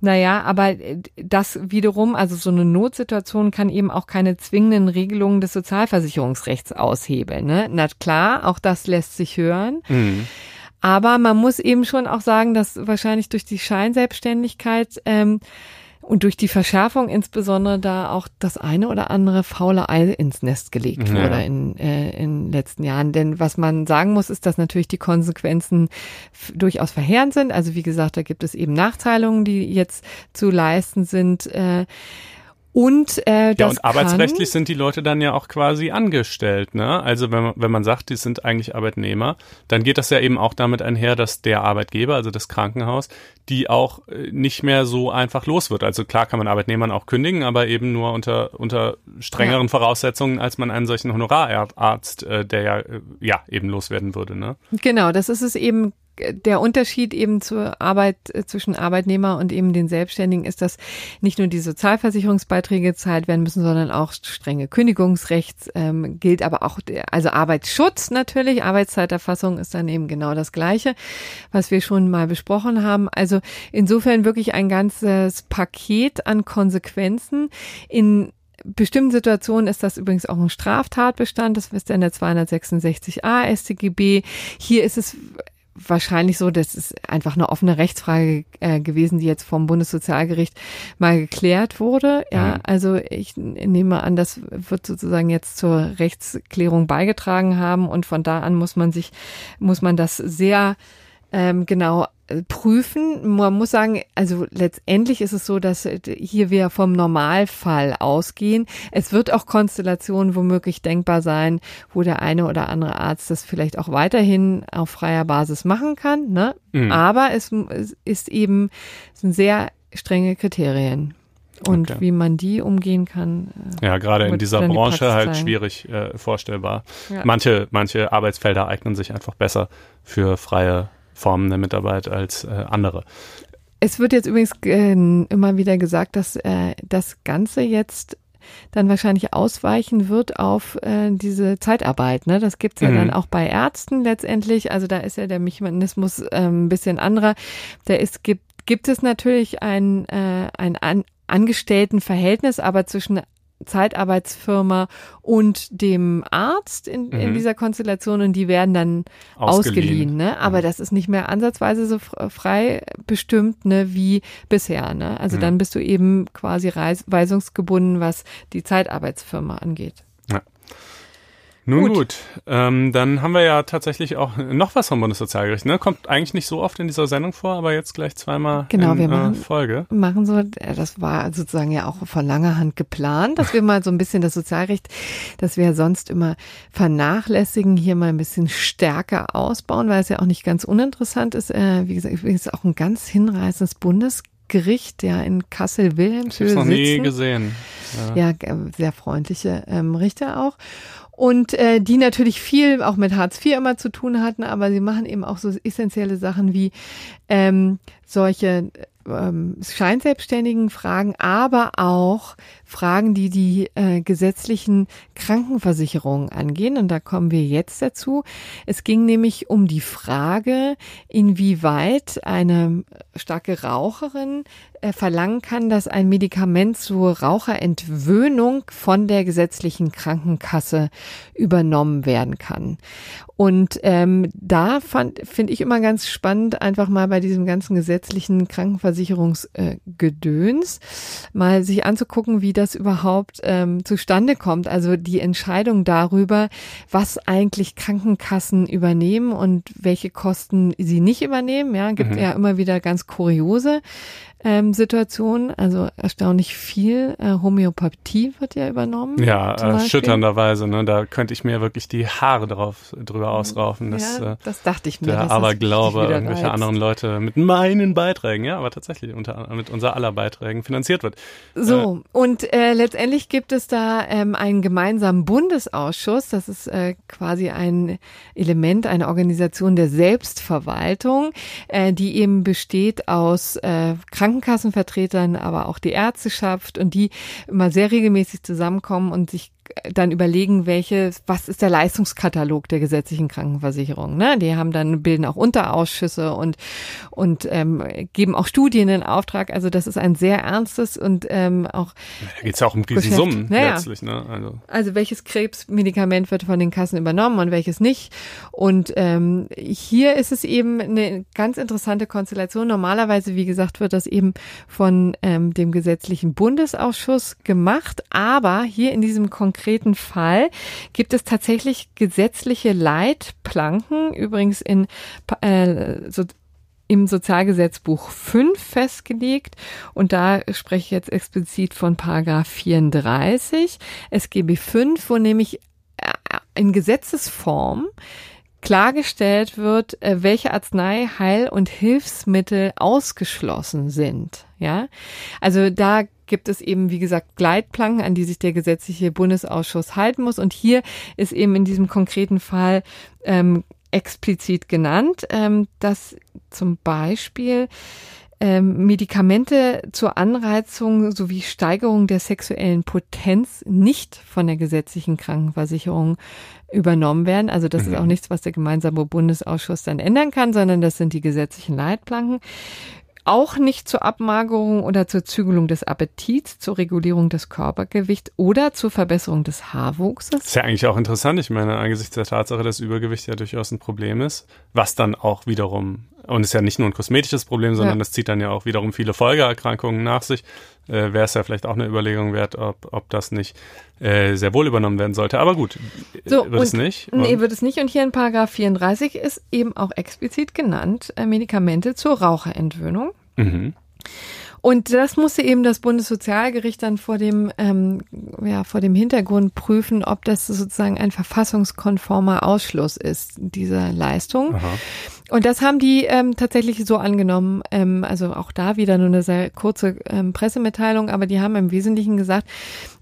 naja, aber äh, das wiederum, also so eine Notsituation kann eben auch keine zwingenden Regelungen des Sozialversicherungsrechts aushebeln. Ne? Na klar, auch das lässt sich hören. Mhm. Aber man muss eben schon auch sagen, dass wahrscheinlich durch die Scheinselbstständigkeit ähm, und durch die Verschärfung insbesondere da auch das eine oder andere faule Ei ins Nest gelegt ja. wurde in, äh, in den letzten Jahren. Denn was man sagen muss, ist, dass natürlich die Konsequenzen durchaus verheerend sind. Also wie gesagt, da gibt es eben Nachzahlungen, die jetzt zu leisten sind. Äh, Und äh, das ja, und arbeitsrechtlich sind die Leute dann ja auch quasi angestellt, ne? Also wenn man, wenn man sagt, die sind eigentlich Arbeitnehmer, dann geht das ja eben auch damit einher, dass der Arbeitgeber, also das Krankenhaus, die auch äh, nicht mehr so einfach los wird. Also klar kann man Arbeitnehmern auch kündigen, aber eben nur unter, unter strengeren ja. Voraussetzungen, als man einen solchen Honorararzt, äh, der ja, äh, ja eben loswerden würde, ne? Genau, das ist es eben der Unterschied eben zur Arbeit äh, zwischen Arbeitnehmer und eben den Selbstständigen ist, dass nicht nur die Sozialversicherungsbeiträge gezahlt werden müssen, sondern auch strenge Kündigungsrechts ähm, gilt, aber auch der, also Arbeitsschutz natürlich, Arbeitszeiterfassung ist dann eben genau das Gleiche, was wir schon mal besprochen haben. Also insofern wirklich ein ganzes Paket an Konsequenzen in bestimmten Situationen ist das übrigens auch ein Straftatbestand. Das ist in der 266a StGB. Hier ist es wahrscheinlich so, das ist einfach eine offene Rechtsfrage äh, gewesen, die jetzt vom Bundessozialgericht mal geklärt wurde. Ja, mhm. also ich nehme an, das wird sozusagen jetzt zur Rechtsklärung beigetragen haben und von da an muss man sich, muss man das sehr ähm, genau prüfen. Man muss sagen, also letztendlich ist es so, dass äh, hier wir vom Normalfall ausgehen. Es wird auch Konstellationen womöglich denkbar sein, wo der eine oder andere Arzt das vielleicht auch weiterhin auf freier Basis machen kann. Ne? Mhm. Aber es, es ist eben es sind sehr strenge Kriterien. Und okay. wie man die umgehen kann. Äh, ja, gerade in dieser Branche die halt schwierig äh, vorstellbar. Ja. Manche, manche Arbeitsfelder eignen sich einfach besser für freie Formen der Mitarbeit als äh, andere. Es wird jetzt übrigens äh, immer wieder gesagt, dass äh, das Ganze jetzt dann wahrscheinlich ausweichen wird auf äh, diese Zeitarbeit. Ne? Das gibt's ja mhm. dann auch bei Ärzten letztendlich. Also da ist ja der Mechanismus äh, ein bisschen anderer. Da ist, gibt, gibt es natürlich ein, äh, ein an, Angestelltenverhältnis, aber zwischen Zeitarbeitsfirma und dem Arzt in, mhm. in dieser Konstellation und die werden dann ausgeliehen. ausgeliehen ne? Aber mhm. das ist nicht mehr ansatzweise so frei bestimmt ne, wie bisher. Ne? Also mhm. dann bist du eben quasi weisungsgebunden, was die Zeitarbeitsfirma angeht. Nun gut, gut ähm, dann haben wir ja tatsächlich auch noch was vom Bundessozialgericht. Ne? Kommt eigentlich nicht so oft in dieser Sendung vor, aber jetzt gleich zweimal genau, in wir machen, äh, Folge. Machen so, äh, das war sozusagen ja auch von langer Hand geplant, dass wir mal so ein bisschen das Sozialrecht, das wir ja sonst immer vernachlässigen, hier mal ein bisschen stärker ausbauen, weil es ja auch nicht ganz uninteressant ist. Äh, wie gesagt, ist auch ein ganz hinreißendes Bundesgericht, ja in Kassel-Wilhelmshöhe Ich habe noch nie gesehen. Ja, ja sehr freundliche ähm, Richter auch und äh, die natürlich viel auch mit Hartz IV immer zu tun hatten, aber sie machen eben auch so essentielle Sachen wie ähm, solche ähm, scheinselbstständigen Fragen, aber auch Fragen, die die äh, gesetzlichen Krankenversicherungen angehen. Und da kommen wir jetzt dazu. Es ging nämlich um die Frage, inwieweit eine starke Raucherin äh, verlangen kann, dass ein Medikament zur Raucherentwöhnung von der gesetzlichen Krankenkasse übernommen werden kann. Und ähm, da finde ich immer ganz spannend, einfach mal bei diesem ganzen gesetzlichen Krankenversicherungsgedöns äh, mal sich anzugucken, wie das überhaupt ähm, zustande kommt. Also die Entscheidung darüber, was eigentlich Krankenkassen übernehmen und welche Kosten sie nicht übernehmen. Ja, gibt mhm. ja immer wieder ganz kuriose ähm, Situation. Also erstaunlich viel äh, Homöopathie wird ja übernommen. Ja, erschütternderweise. Ne? Da könnte ich mir wirklich die Haare drauf drüber ausraufen. Das, ja, äh, das dachte ich mir. Der Aberglaube irgendwelche reizt. anderen Leute mit meinen Beiträgen, ja, aber tatsächlich unter mit unser aller Beiträgen finanziert wird. So, äh, und äh, letztendlich gibt es da ähm, einen gemeinsamen Bundesausschuss. Das ist äh, quasi ein Element, eine Organisation der Selbstverwaltung, äh, die eben besteht aus äh, Kranken Krankenkassenvertretern, aber auch die Ärzteschaft und die immer sehr regelmäßig zusammenkommen und sich dann überlegen, welche, was ist der Leistungskatalog der gesetzlichen Krankenversicherung. Ne? Die haben dann bilden auch Unterausschüsse und und ähm, geben auch Studien in Auftrag. Also das ist ein sehr ernstes und ähm, auch. Da geht es ja auch um Riesensummen naja. letztlich. Ne? Also. also welches Krebsmedikament wird von den Kassen übernommen und welches nicht. Und ähm, hier ist es eben eine ganz interessante Konstellation. Normalerweise, wie gesagt, wird das eben von ähm, dem gesetzlichen Bundesausschuss gemacht, aber hier in diesem konkreten konkreten Fall gibt es tatsächlich gesetzliche Leitplanken, übrigens in äh, so im Sozialgesetzbuch 5 festgelegt. Und da spreche ich jetzt explizit von Paragraph 34 SGB 5, wo nämlich äh, in Gesetzesform klargestellt wird, äh, welche Arznei, Heil- und Hilfsmittel ausgeschlossen sind. Ja, also da gibt es eben, wie gesagt, Gleitplanken, an die sich der gesetzliche Bundesausschuss halten muss. Und hier ist eben in diesem konkreten Fall ähm, explizit genannt, ähm, dass zum Beispiel ähm, Medikamente zur Anreizung sowie Steigerung der sexuellen Potenz nicht von der gesetzlichen Krankenversicherung übernommen werden. Also das mhm. ist auch nichts, was der gemeinsame Bundesausschuss dann ändern kann, sondern das sind die gesetzlichen Leitplanken auch nicht zur Abmagerung oder zur Zügelung des Appetits, zur Regulierung des Körpergewichts oder zur Verbesserung des Haarwuchses. Ist ja eigentlich auch interessant. Ich meine, angesichts der Tatsache, dass Übergewicht ja durchaus ein Problem ist, was dann auch wiederum, und ist ja nicht nur ein kosmetisches Problem, sondern ja. das zieht dann ja auch wiederum viele Folgeerkrankungen nach sich, äh, wäre es ja vielleicht auch eine Überlegung wert, ob, ob das nicht äh, sehr wohl übernommen werden sollte. Aber gut, so, wird es nicht. Und, nee, wird es nicht. Und hier in Paragraph 34 ist eben auch explizit genannt äh, Medikamente zur Raucherentwöhnung. Mhm. Und das musste eben das Bundessozialgericht dann vor dem, ähm, ja, vor dem Hintergrund prüfen, ob das sozusagen ein verfassungskonformer Ausschluss ist, dieser Leistung. Aha. Und das haben die ähm, tatsächlich so angenommen. Ähm, also auch da wieder nur eine sehr kurze ähm, Pressemitteilung, aber die haben im Wesentlichen gesagt,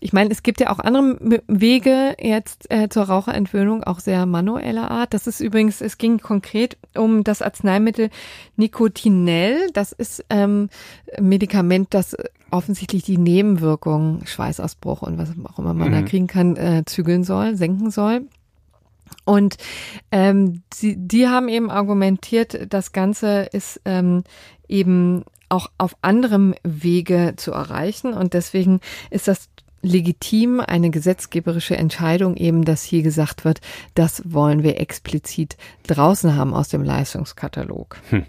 ich meine, es gibt ja auch andere Wege jetzt äh, zur Raucherentwöhnung, auch sehr manueller Art. Das ist übrigens, es ging konkret um das Arzneimittel Nicotinell. Das ist ähm, Medikament, das offensichtlich die Nebenwirkungen, Schweißausbruch und was auch immer man mhm. da kriegen kann, äh, zügeln soll, senken soll. Und ähm, sie, die haben eben argumentiert, das Ganze ist ähm, eben auch auf anderem Wege zu erreichen. Und deswegen ist das legitim, eine gesetzgeberische Entscheidung eben, dass hier gesagt wird, das wollen wir explizit draußen haben aus dem Leistungskatalog. Hm.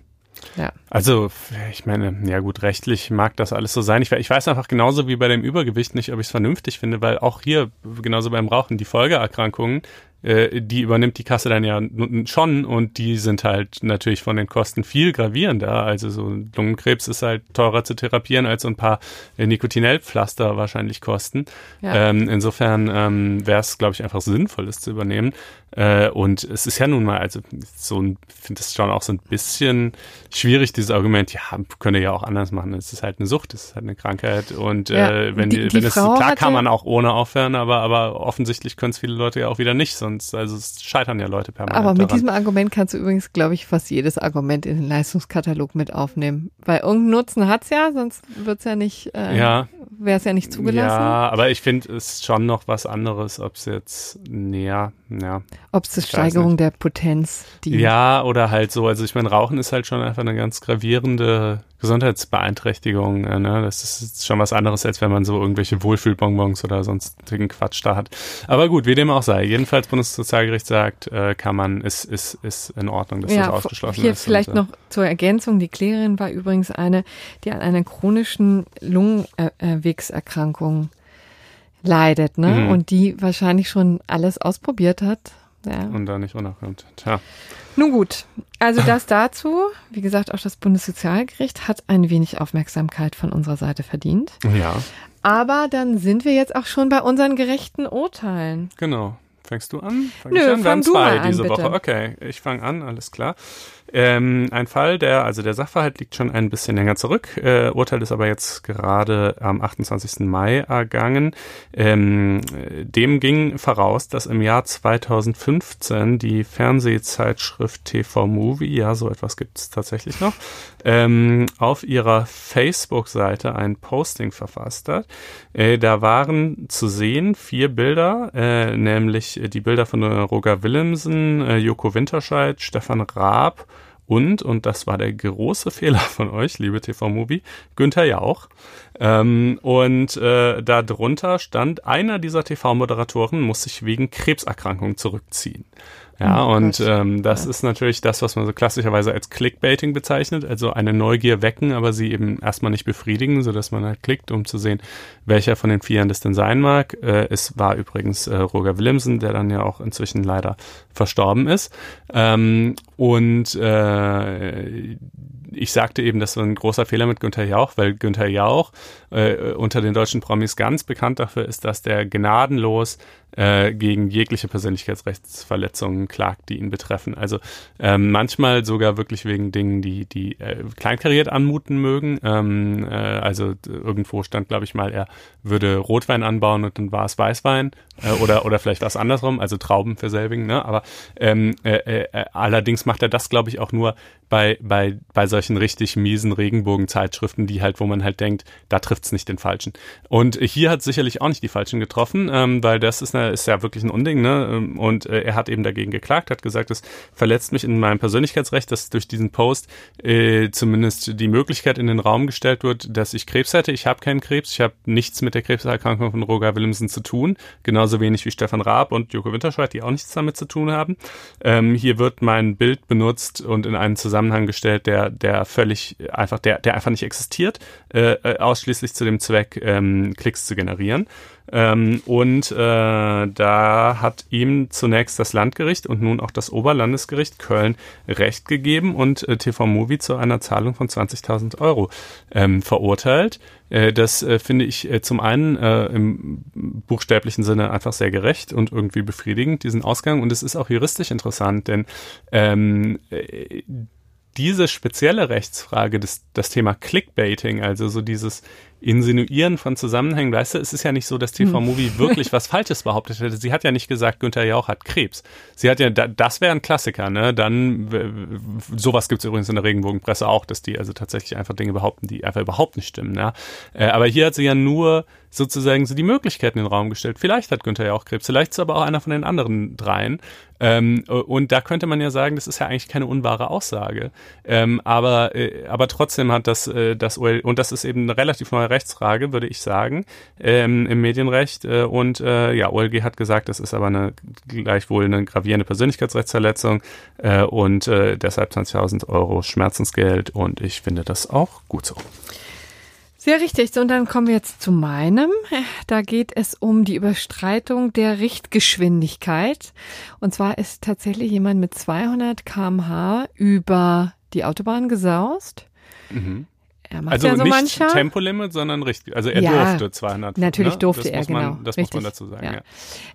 Ja. Also, ich meine, ja gut, rechtlich mag das alles so sein. Ich, ich weiß einfach genauso wie bei dem Übergewicht nicht, ob ich es vernünftig finde, weil auch hier, genauso beim Rauchen, die Folgeerkrankungen, äh, die übernimmt die Kasse dann ja schon und die sind halt natürlich von den Kosten viel gravierender. Also so Lungenkrebs ist halt teurer zu therapieren, als so ein paar äh, Nikotinellpflaster wahrscheinlich kosten. Ja. Ähm, insofern ähm, wäre es, glaube ich, einfach sinnvoll, das zu übernehmen. Äh, und es ist ja nun mal, also so ein, finde es schon auch so ein bisschen schwierig, dieses Argument, ja, könne ja auch anders machen. Es ist halt eine Sucht, es ist halt eine Krankheit und ja, äh, wenn, die, die wenn es, klar kann man auch ohne aufhören, aber, aber offensichtlich können es viele Leute ja auch wieder nicht, sonst, also es scheitern ja Leute permanent. Aber mit daran. diesem Argument kannst du übrigens, glaube ich, fast jedes Argument in den Leistungskatalog mit aufnehmen. Weil irgendeinen Nutzen hat's ja, sonst wird's ja nicht, äh, ja. wäre es ja nicht zugelassen. Ja, aber ich finde es schon noch was anderes, ob es jetzt näher, ja. Ob es zur Steigerung der Potenz dient. Ja, oder halt so, also ich meine, Rauchen ist halt schon einfach eine ganz gravierende Gesundheitsbeeinträchtigung. Äh, ne? Das ist schon was anderes, als wenn man so irgendwelche Wohlfühlbonbons oder sonstigen Quatsch da hat. Aber gut, wie dem auch sei. Jedenfalls Bundessozialgericht sagt, äh, kann man, ist, ist, ist in Ordnung, dass ja, das ausgeschlossen hier ist. Hier vielleicht und, noch zur Ergänzung. Die Klägerin war übrigens eine, die an einer chronischen Lungenwegserkrankung leidet, ne? Mhm. Und die wahrscheinlich schon alles ausprobiert hat. Ja. Und da nicht unerkannt. Tja. Nun gut, also das dazu. Wie gesagt, auch das Bundessozialgericht hat ein wenig Aufmerksamkeit von unserer Seite verdient. Ja. Aber dann sind wir jetzt auch schon bei unseren gerechten Urteilen. Genau. Fängst du an? Fang Nö, ich an? Wir haben zwei diese an, Woche. Okay, ich fange an, alles klar. Ähm, ein Fall, der, also der Sachverhalt liegt schon ein bisschen länger zurück. Äh, Urteil ist aber jetzt gerade am 28. Mai ergangen. Ähm, dem ging voraus, dass im Jahr 2015 die Fernsehzeitschrift TV Movie, ja, so etwas gibt es tatsächlich noch, ähm, auf ihrer Facebook-Seite ein Posting verfasst hat. Äh, da waren zu sehen vier Bilder, äh, nämlich die Bilder von Roger Willemsen, äh, Joko Winterscheid, Stefan Raab und, und das war der große (laughs) Fehler von euch, liebe TV-Movie, Günther Jauch. Ähm, und äh, darunter stand, einer dieser TV-Moderatoren muss sich wegen Krebserkrankung zurückziehen. Ja, oh, und ähm, das ja. ist natürlich das, was man so klassischerweise als Clickbaiting bezeichnet, also eine Neugier wecken, aber sie eben erstmal nicht befriedigen, so dass man halt klickt, um zu sehen, welcher von den Vieren das denn sein mag. Äh, es war übrigens äh, Roger Willemsen, der dann ja auch inzwischen leider verstorben ist. Ähm, und äh, ich sagte eben, das war ein großer Fehler mit Günther Jauch, weil Günther Jauch äh, unter den deutschen Promis ganz bekannt dafür ist, dass der gnadenlos äh, gegen jegliche Persönlichkeitsrechtsverletzungen klagt, die ihn betreffen. Also ähm, manchmal sogar wirklich wegen Dingen, die, die äh, kleinkariert anmuten mögen. Ähm, äh, also irgendwo stand, glaube ich mal, er würde Rotwein anbauen und dann war es Weißwein äh, oder oder vielleicht was andersrum, also Trauben für selbigen. Ne? Aber ähm, äh, äh, allerdings macht er das, glaube ich, auch nur bei bei bei solchen richtig miesen Regenbogenzeitschriften, die halt, wo man halt denkt, da trifft's nicht den Falschen. Und hier hat sicherlich auch nicht die Falschen getroffen, ähm, weil das ist, eine, ist ja wirklich ein Unding. Ne? Ähm, und äh, er hat eben dagegen geklagt, hat gesagt, es verletzt mich in meinem Persönlichkeitsrecht, dass durch diesen Post äh, zumindest die Möglichkeit in den Raum gestellt wird, dass ich Krebs hätte. Ich habe keinen Krebs, ich habe nichts mit der Krebserkrankung von Roger Willemsen zu tun, genauso wenig wie Stefan Raab und Joko Winterscheid, die auch nichts damit zu tun haben. Ähm, hier wird mein Bild benutzt und in einen Zusammenhang gestellt, der, der völlig einfach, der, der einfach nicht existiert, äh, äh ausschließlich zu dem Zweck, ähm, Klicks zu generieren. Ähm, und äh, da hat ihm zunächst das Landgericht und nun auch das Oberlandesgericht Köln Recht gegeben und äh, TV Movie zu einer Zahlung von 20.000 Euro ähm, verurteilt. Äh, das äh, finde ich äh, zum einen äh, im buchstäblichen Sinne einfach sehr gerecht und irgendwie befriedigend, diesen Ausgang. Und es ist auch juristisch interessant, denn ähm, äh, diese spezielle Rechtsfrage, das, das Thema Clickbaiting, also so dieses Insinuieren von Zusammenhängen, weißt du, es ist ja nicht so, dass TV hm. Movie wirklich (laughs) was Falsches behauptet hätte. Sie hat ja nicht gesagt, Günther Jauch hat Krebs. Sie hat ja, das wäre ein Klassiker, ne? Dann, sowas gibt es übrigens in der Regenbogenpresse auch, dass die also tatsächlich einfach Dinge behaupten, die einfach überhaupt nicht stimmen. Äh, aber hier hat sie ja nur sozusagen so die Möglichkeiten in den Raum gestellt. Vielleicht hat Günther ja auch Krebs, vielleicht ist er aber auch einer von den anderen dreien. Ähm, und da könnte man ja sagen, das ist ja eigentlich keine unwahre Aussage. Ähm, aber, äh, aber trotzdem hat das, äh, das OL, und das ist eben eine relativ neue Rechtsfrage, würde ich sagen, ähm, im Medienrecht. Äh, und äh, ja, OLG hat gesagt, das ist aber eine gleichwohl eine gravierende Persönlichkeitsrechtsverletzung äh, und äh, deshalb 20.000 Euro Schmerzensgeld. Und ich finde das auch gut so. Sehr richtig. So, und dann kommen wir jetzt zu meinem. Da geht es um die Überstreitung der Richtgeschwindigkeit. Und zwar ist tatsächlich jemand mit 200 kmh über die Autobahn gesaust. Mhm also ja so nicht mancher. Tempolimit, sondern richtig. Also er ja, durfte 200. Natürlich ne? durfte das er, man, genau. Das richtig. muss man dazu sagen, ja. ja.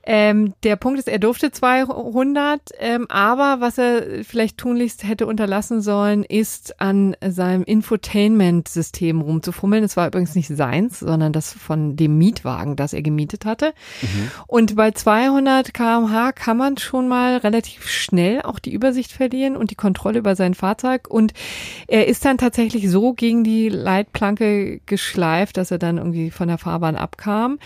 Ähm, der Punkt ist, er durfte 200, ähm, aber was er vielleicht tunlichst hätte unterlassen sollen, ist an seinem Infotainment-System rumzufummeln. Es war übrigens nicht seins, sondern das von dem Mietwagen, das er gemietet hatte. Mhm. Und bei 200 kmh kann man schon mal relativ schnell auch die Übersicht verlieren und die Kontrolle über sein Fahrzeug. Und er ist dann tatsächlich so gegen die Leitplanke geschleift, dass er dann irgendwie von der Fahrbahn abkam.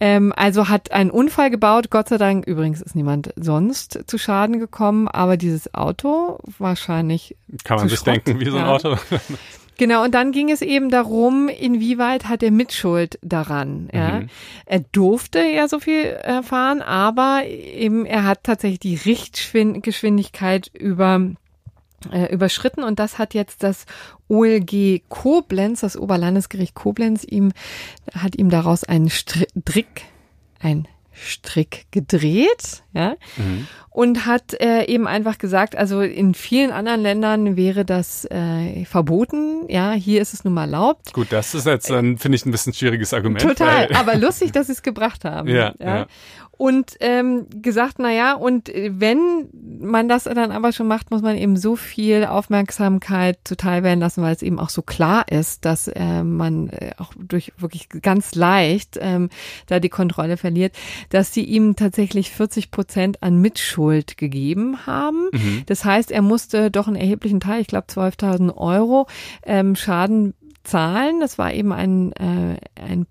Ähm, also hat einen Unfall gebaut. Gott sei Dank, übrigens ist niemand sonst zu Schaden gekommen, aber dieses Auto wahrscheinlich. Kann man sich Schrott, denken, wie so ein ja. Auto. Genau, und dann ging es eben darum, inwieweit hat er Mitschuld daran. Ja. Mhm. Er durfte ja so viel erfahren, aber eben er hat tatsächlich die Richtgeschwindigkeit über überschritten und das hat jetzt das OLG Koblenz, das Oberlandesgericht Koblenz, ihm hat ihm daraus einen Strick, ein Strick gedreht, ja, mhm. und hat äh, eben einfach gesagt, also in vielen anderen Ländern wäre das äh, verboten, ja, hier ist es nun mal erlaubt. Gut, das ist jetzt dann, finde ich, ein bisschen schwieriges Argument. Total, aber lustig, dass sie es gebracht haben. (laughs) Ja, ja. ja und ähm, gesagt, na ja, und wenn man das dann aber schon macht, muss man eben so viel Aufmerksamkeit zuteil werden lassen, weil es eben auch so klar ist, dass äh, man äh, auch durch wirklich ganz leicht ähm, da die Kontrolle verliert, dass sie ihm tatsächlich 40 Prozent an Mitschuld gegeben haben. Mhm. Das heißt, er musste doch einen erheblichen Teil, ich glaube 12.000 Euro ähm, Schaden zahlen. Das war eben ein, äh, ein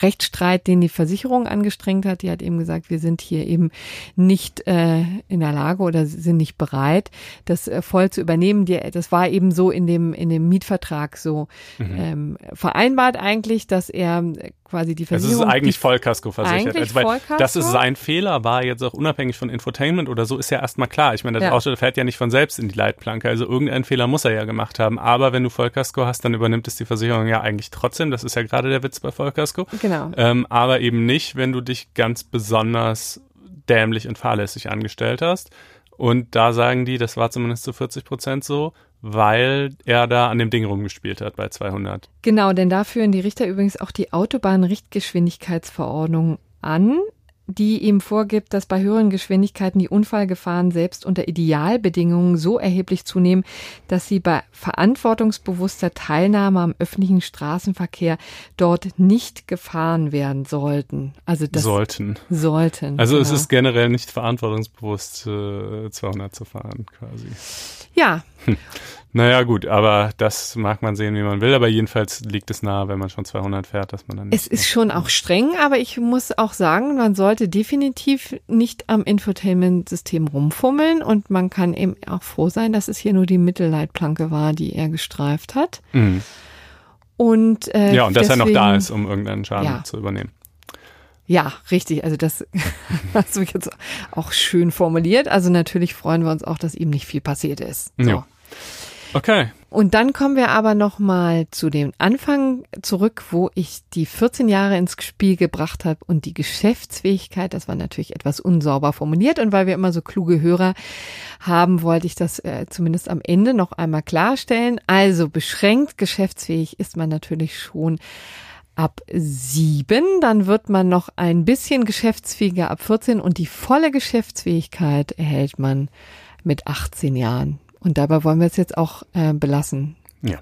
Rechtsstreit, den die Versicherung angestrengt hat. Die hat eben gesagt, wir sind hier eben nicht äh, in der Lage oder sind nicht bereit, das äh, voll zu übernehmen. Die, das war eben so in dem in dem Mietvertrag so mhm. ähm, vereinbart eigentlich, dass er quasi die Versicherung. Es ist eigentlich Vollkasko versichert. Also, weil Vollkasko? Dass es sein Fehler war, jetzt auch unabhängig von Infotainment oder so, ist ja erstmal klar. Ich meine, das ja. Auto fährt ja nicht von selbst in die Leitplanke. Also irgendeinen Fehler muss er ja gemacht haben. Aber wenn du Vollkasko hast, dann übernimmt es die Versicherung ja eigentlich trotzdem. Das ist ja gerade der Witz bei Vollkasko. Genau. Ähm, aber eben nicht, wenn du dich ganz besonders dämlich und fahrlässig angestellt hast. Und da sagen die, das war zumindest zu 40 Prozent so, weil er da an dem Ding rumgespielt hat bei 200. Genau, denn da führen die Richter übrigens auch die Autobahnrichtgeschwindigkeitsverordnung an die ihm vorgibt, dass bei höheren Geschwindigkeiten die Unfallgefahren selbst unter Idealbedingungen so erheblich zunehmen, dass sie bei verantwortungsbewusster Teilnahme am öffentlichen Straßenverkehr dort nicht gefahren werden sollten. Also das sollten. Sollten. Also genau. es ist generell nicht verantwortungsbewusst, äh, 200 zu fahren, quasi. Ja. Hm. Naja, gut, aber das mag man sehen, wie man will. Aber jedenfalls liegt es nahe, wenn man schon 200 fährt, dass man dann. Es ist schon auch streng, aber ich muss auch sagen, man sollte definitiv nicht am Infotainment-System rumfummeln und man kann eben auch froh sein, dass es hier nur die Mittelleitplanke war, die er gestreift hat. Mhm. Und, äh, ja, und dass deswegen, er noch da ist, um irgendeinen Schaden ja. zu übernehmen. Ja, richtig. Also das (laughs) hast du jetzt auch schön formuliert. Also natürlich freuen wir uns auch, dass ihm nicht viel passiert ist. So. Ja. Okay. Und dann kommen wir aber noch mal zu dem Anfang zurück, wo ich die 14 Jahre ins Spiel gebracht habe und die Geschäftsfähigkeit. Das war natürlich etwas unsauber formuliert und weil wir immer so kluge Hörer haben, wollte ich das äh, zumindest am Ende noch einmal klarstellen. Also beschränkt geschäftsfähig ist man natürlich schon ab sieben, dann wird man noch ein bisschen geschäftsfähiger ab 14 und die volle Geschäftsfähigkeit erhält man mit 18 Jahren. Und dabei wollen wir es jetzt auch äh, belassen. Ja.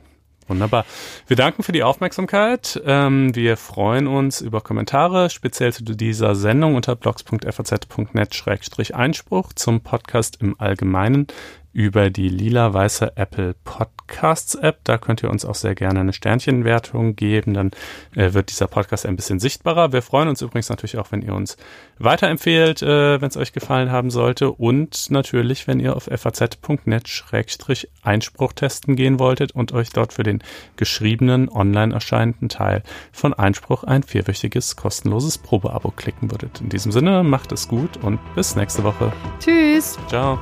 Wunderbar. Wir danken für die Aufmerksamkeit. Ähm, wir freuen uns über Kommentare, speziell zu dieser Sendung unter blogs.faz.net-einspruch zum Podcast im Allgemeinen über die lila-weiße Apple Podcasts App. Da könnt ihr uns auch sehr gerne eine Sternchenwertung geben. Dann äh, wird dieser Podcast ein bisschen sichtbarer. Wir freuen uns übrigens natürlich auch, wenn ihr uns weiterempfehlt, äh, wenn es euch gefallen haben sollte. Und natürlich, wenn ihr auf faz.net-einspruch testen gehen wolltet und euch dort für den geschriebenen, online erscheinenden Teil von Einspruch ein vierwöchiges kostenloses Probeabo klicken würdet. In diesem Sinne, macht es gut und bis nächste Woche. Tschüss. Ciao.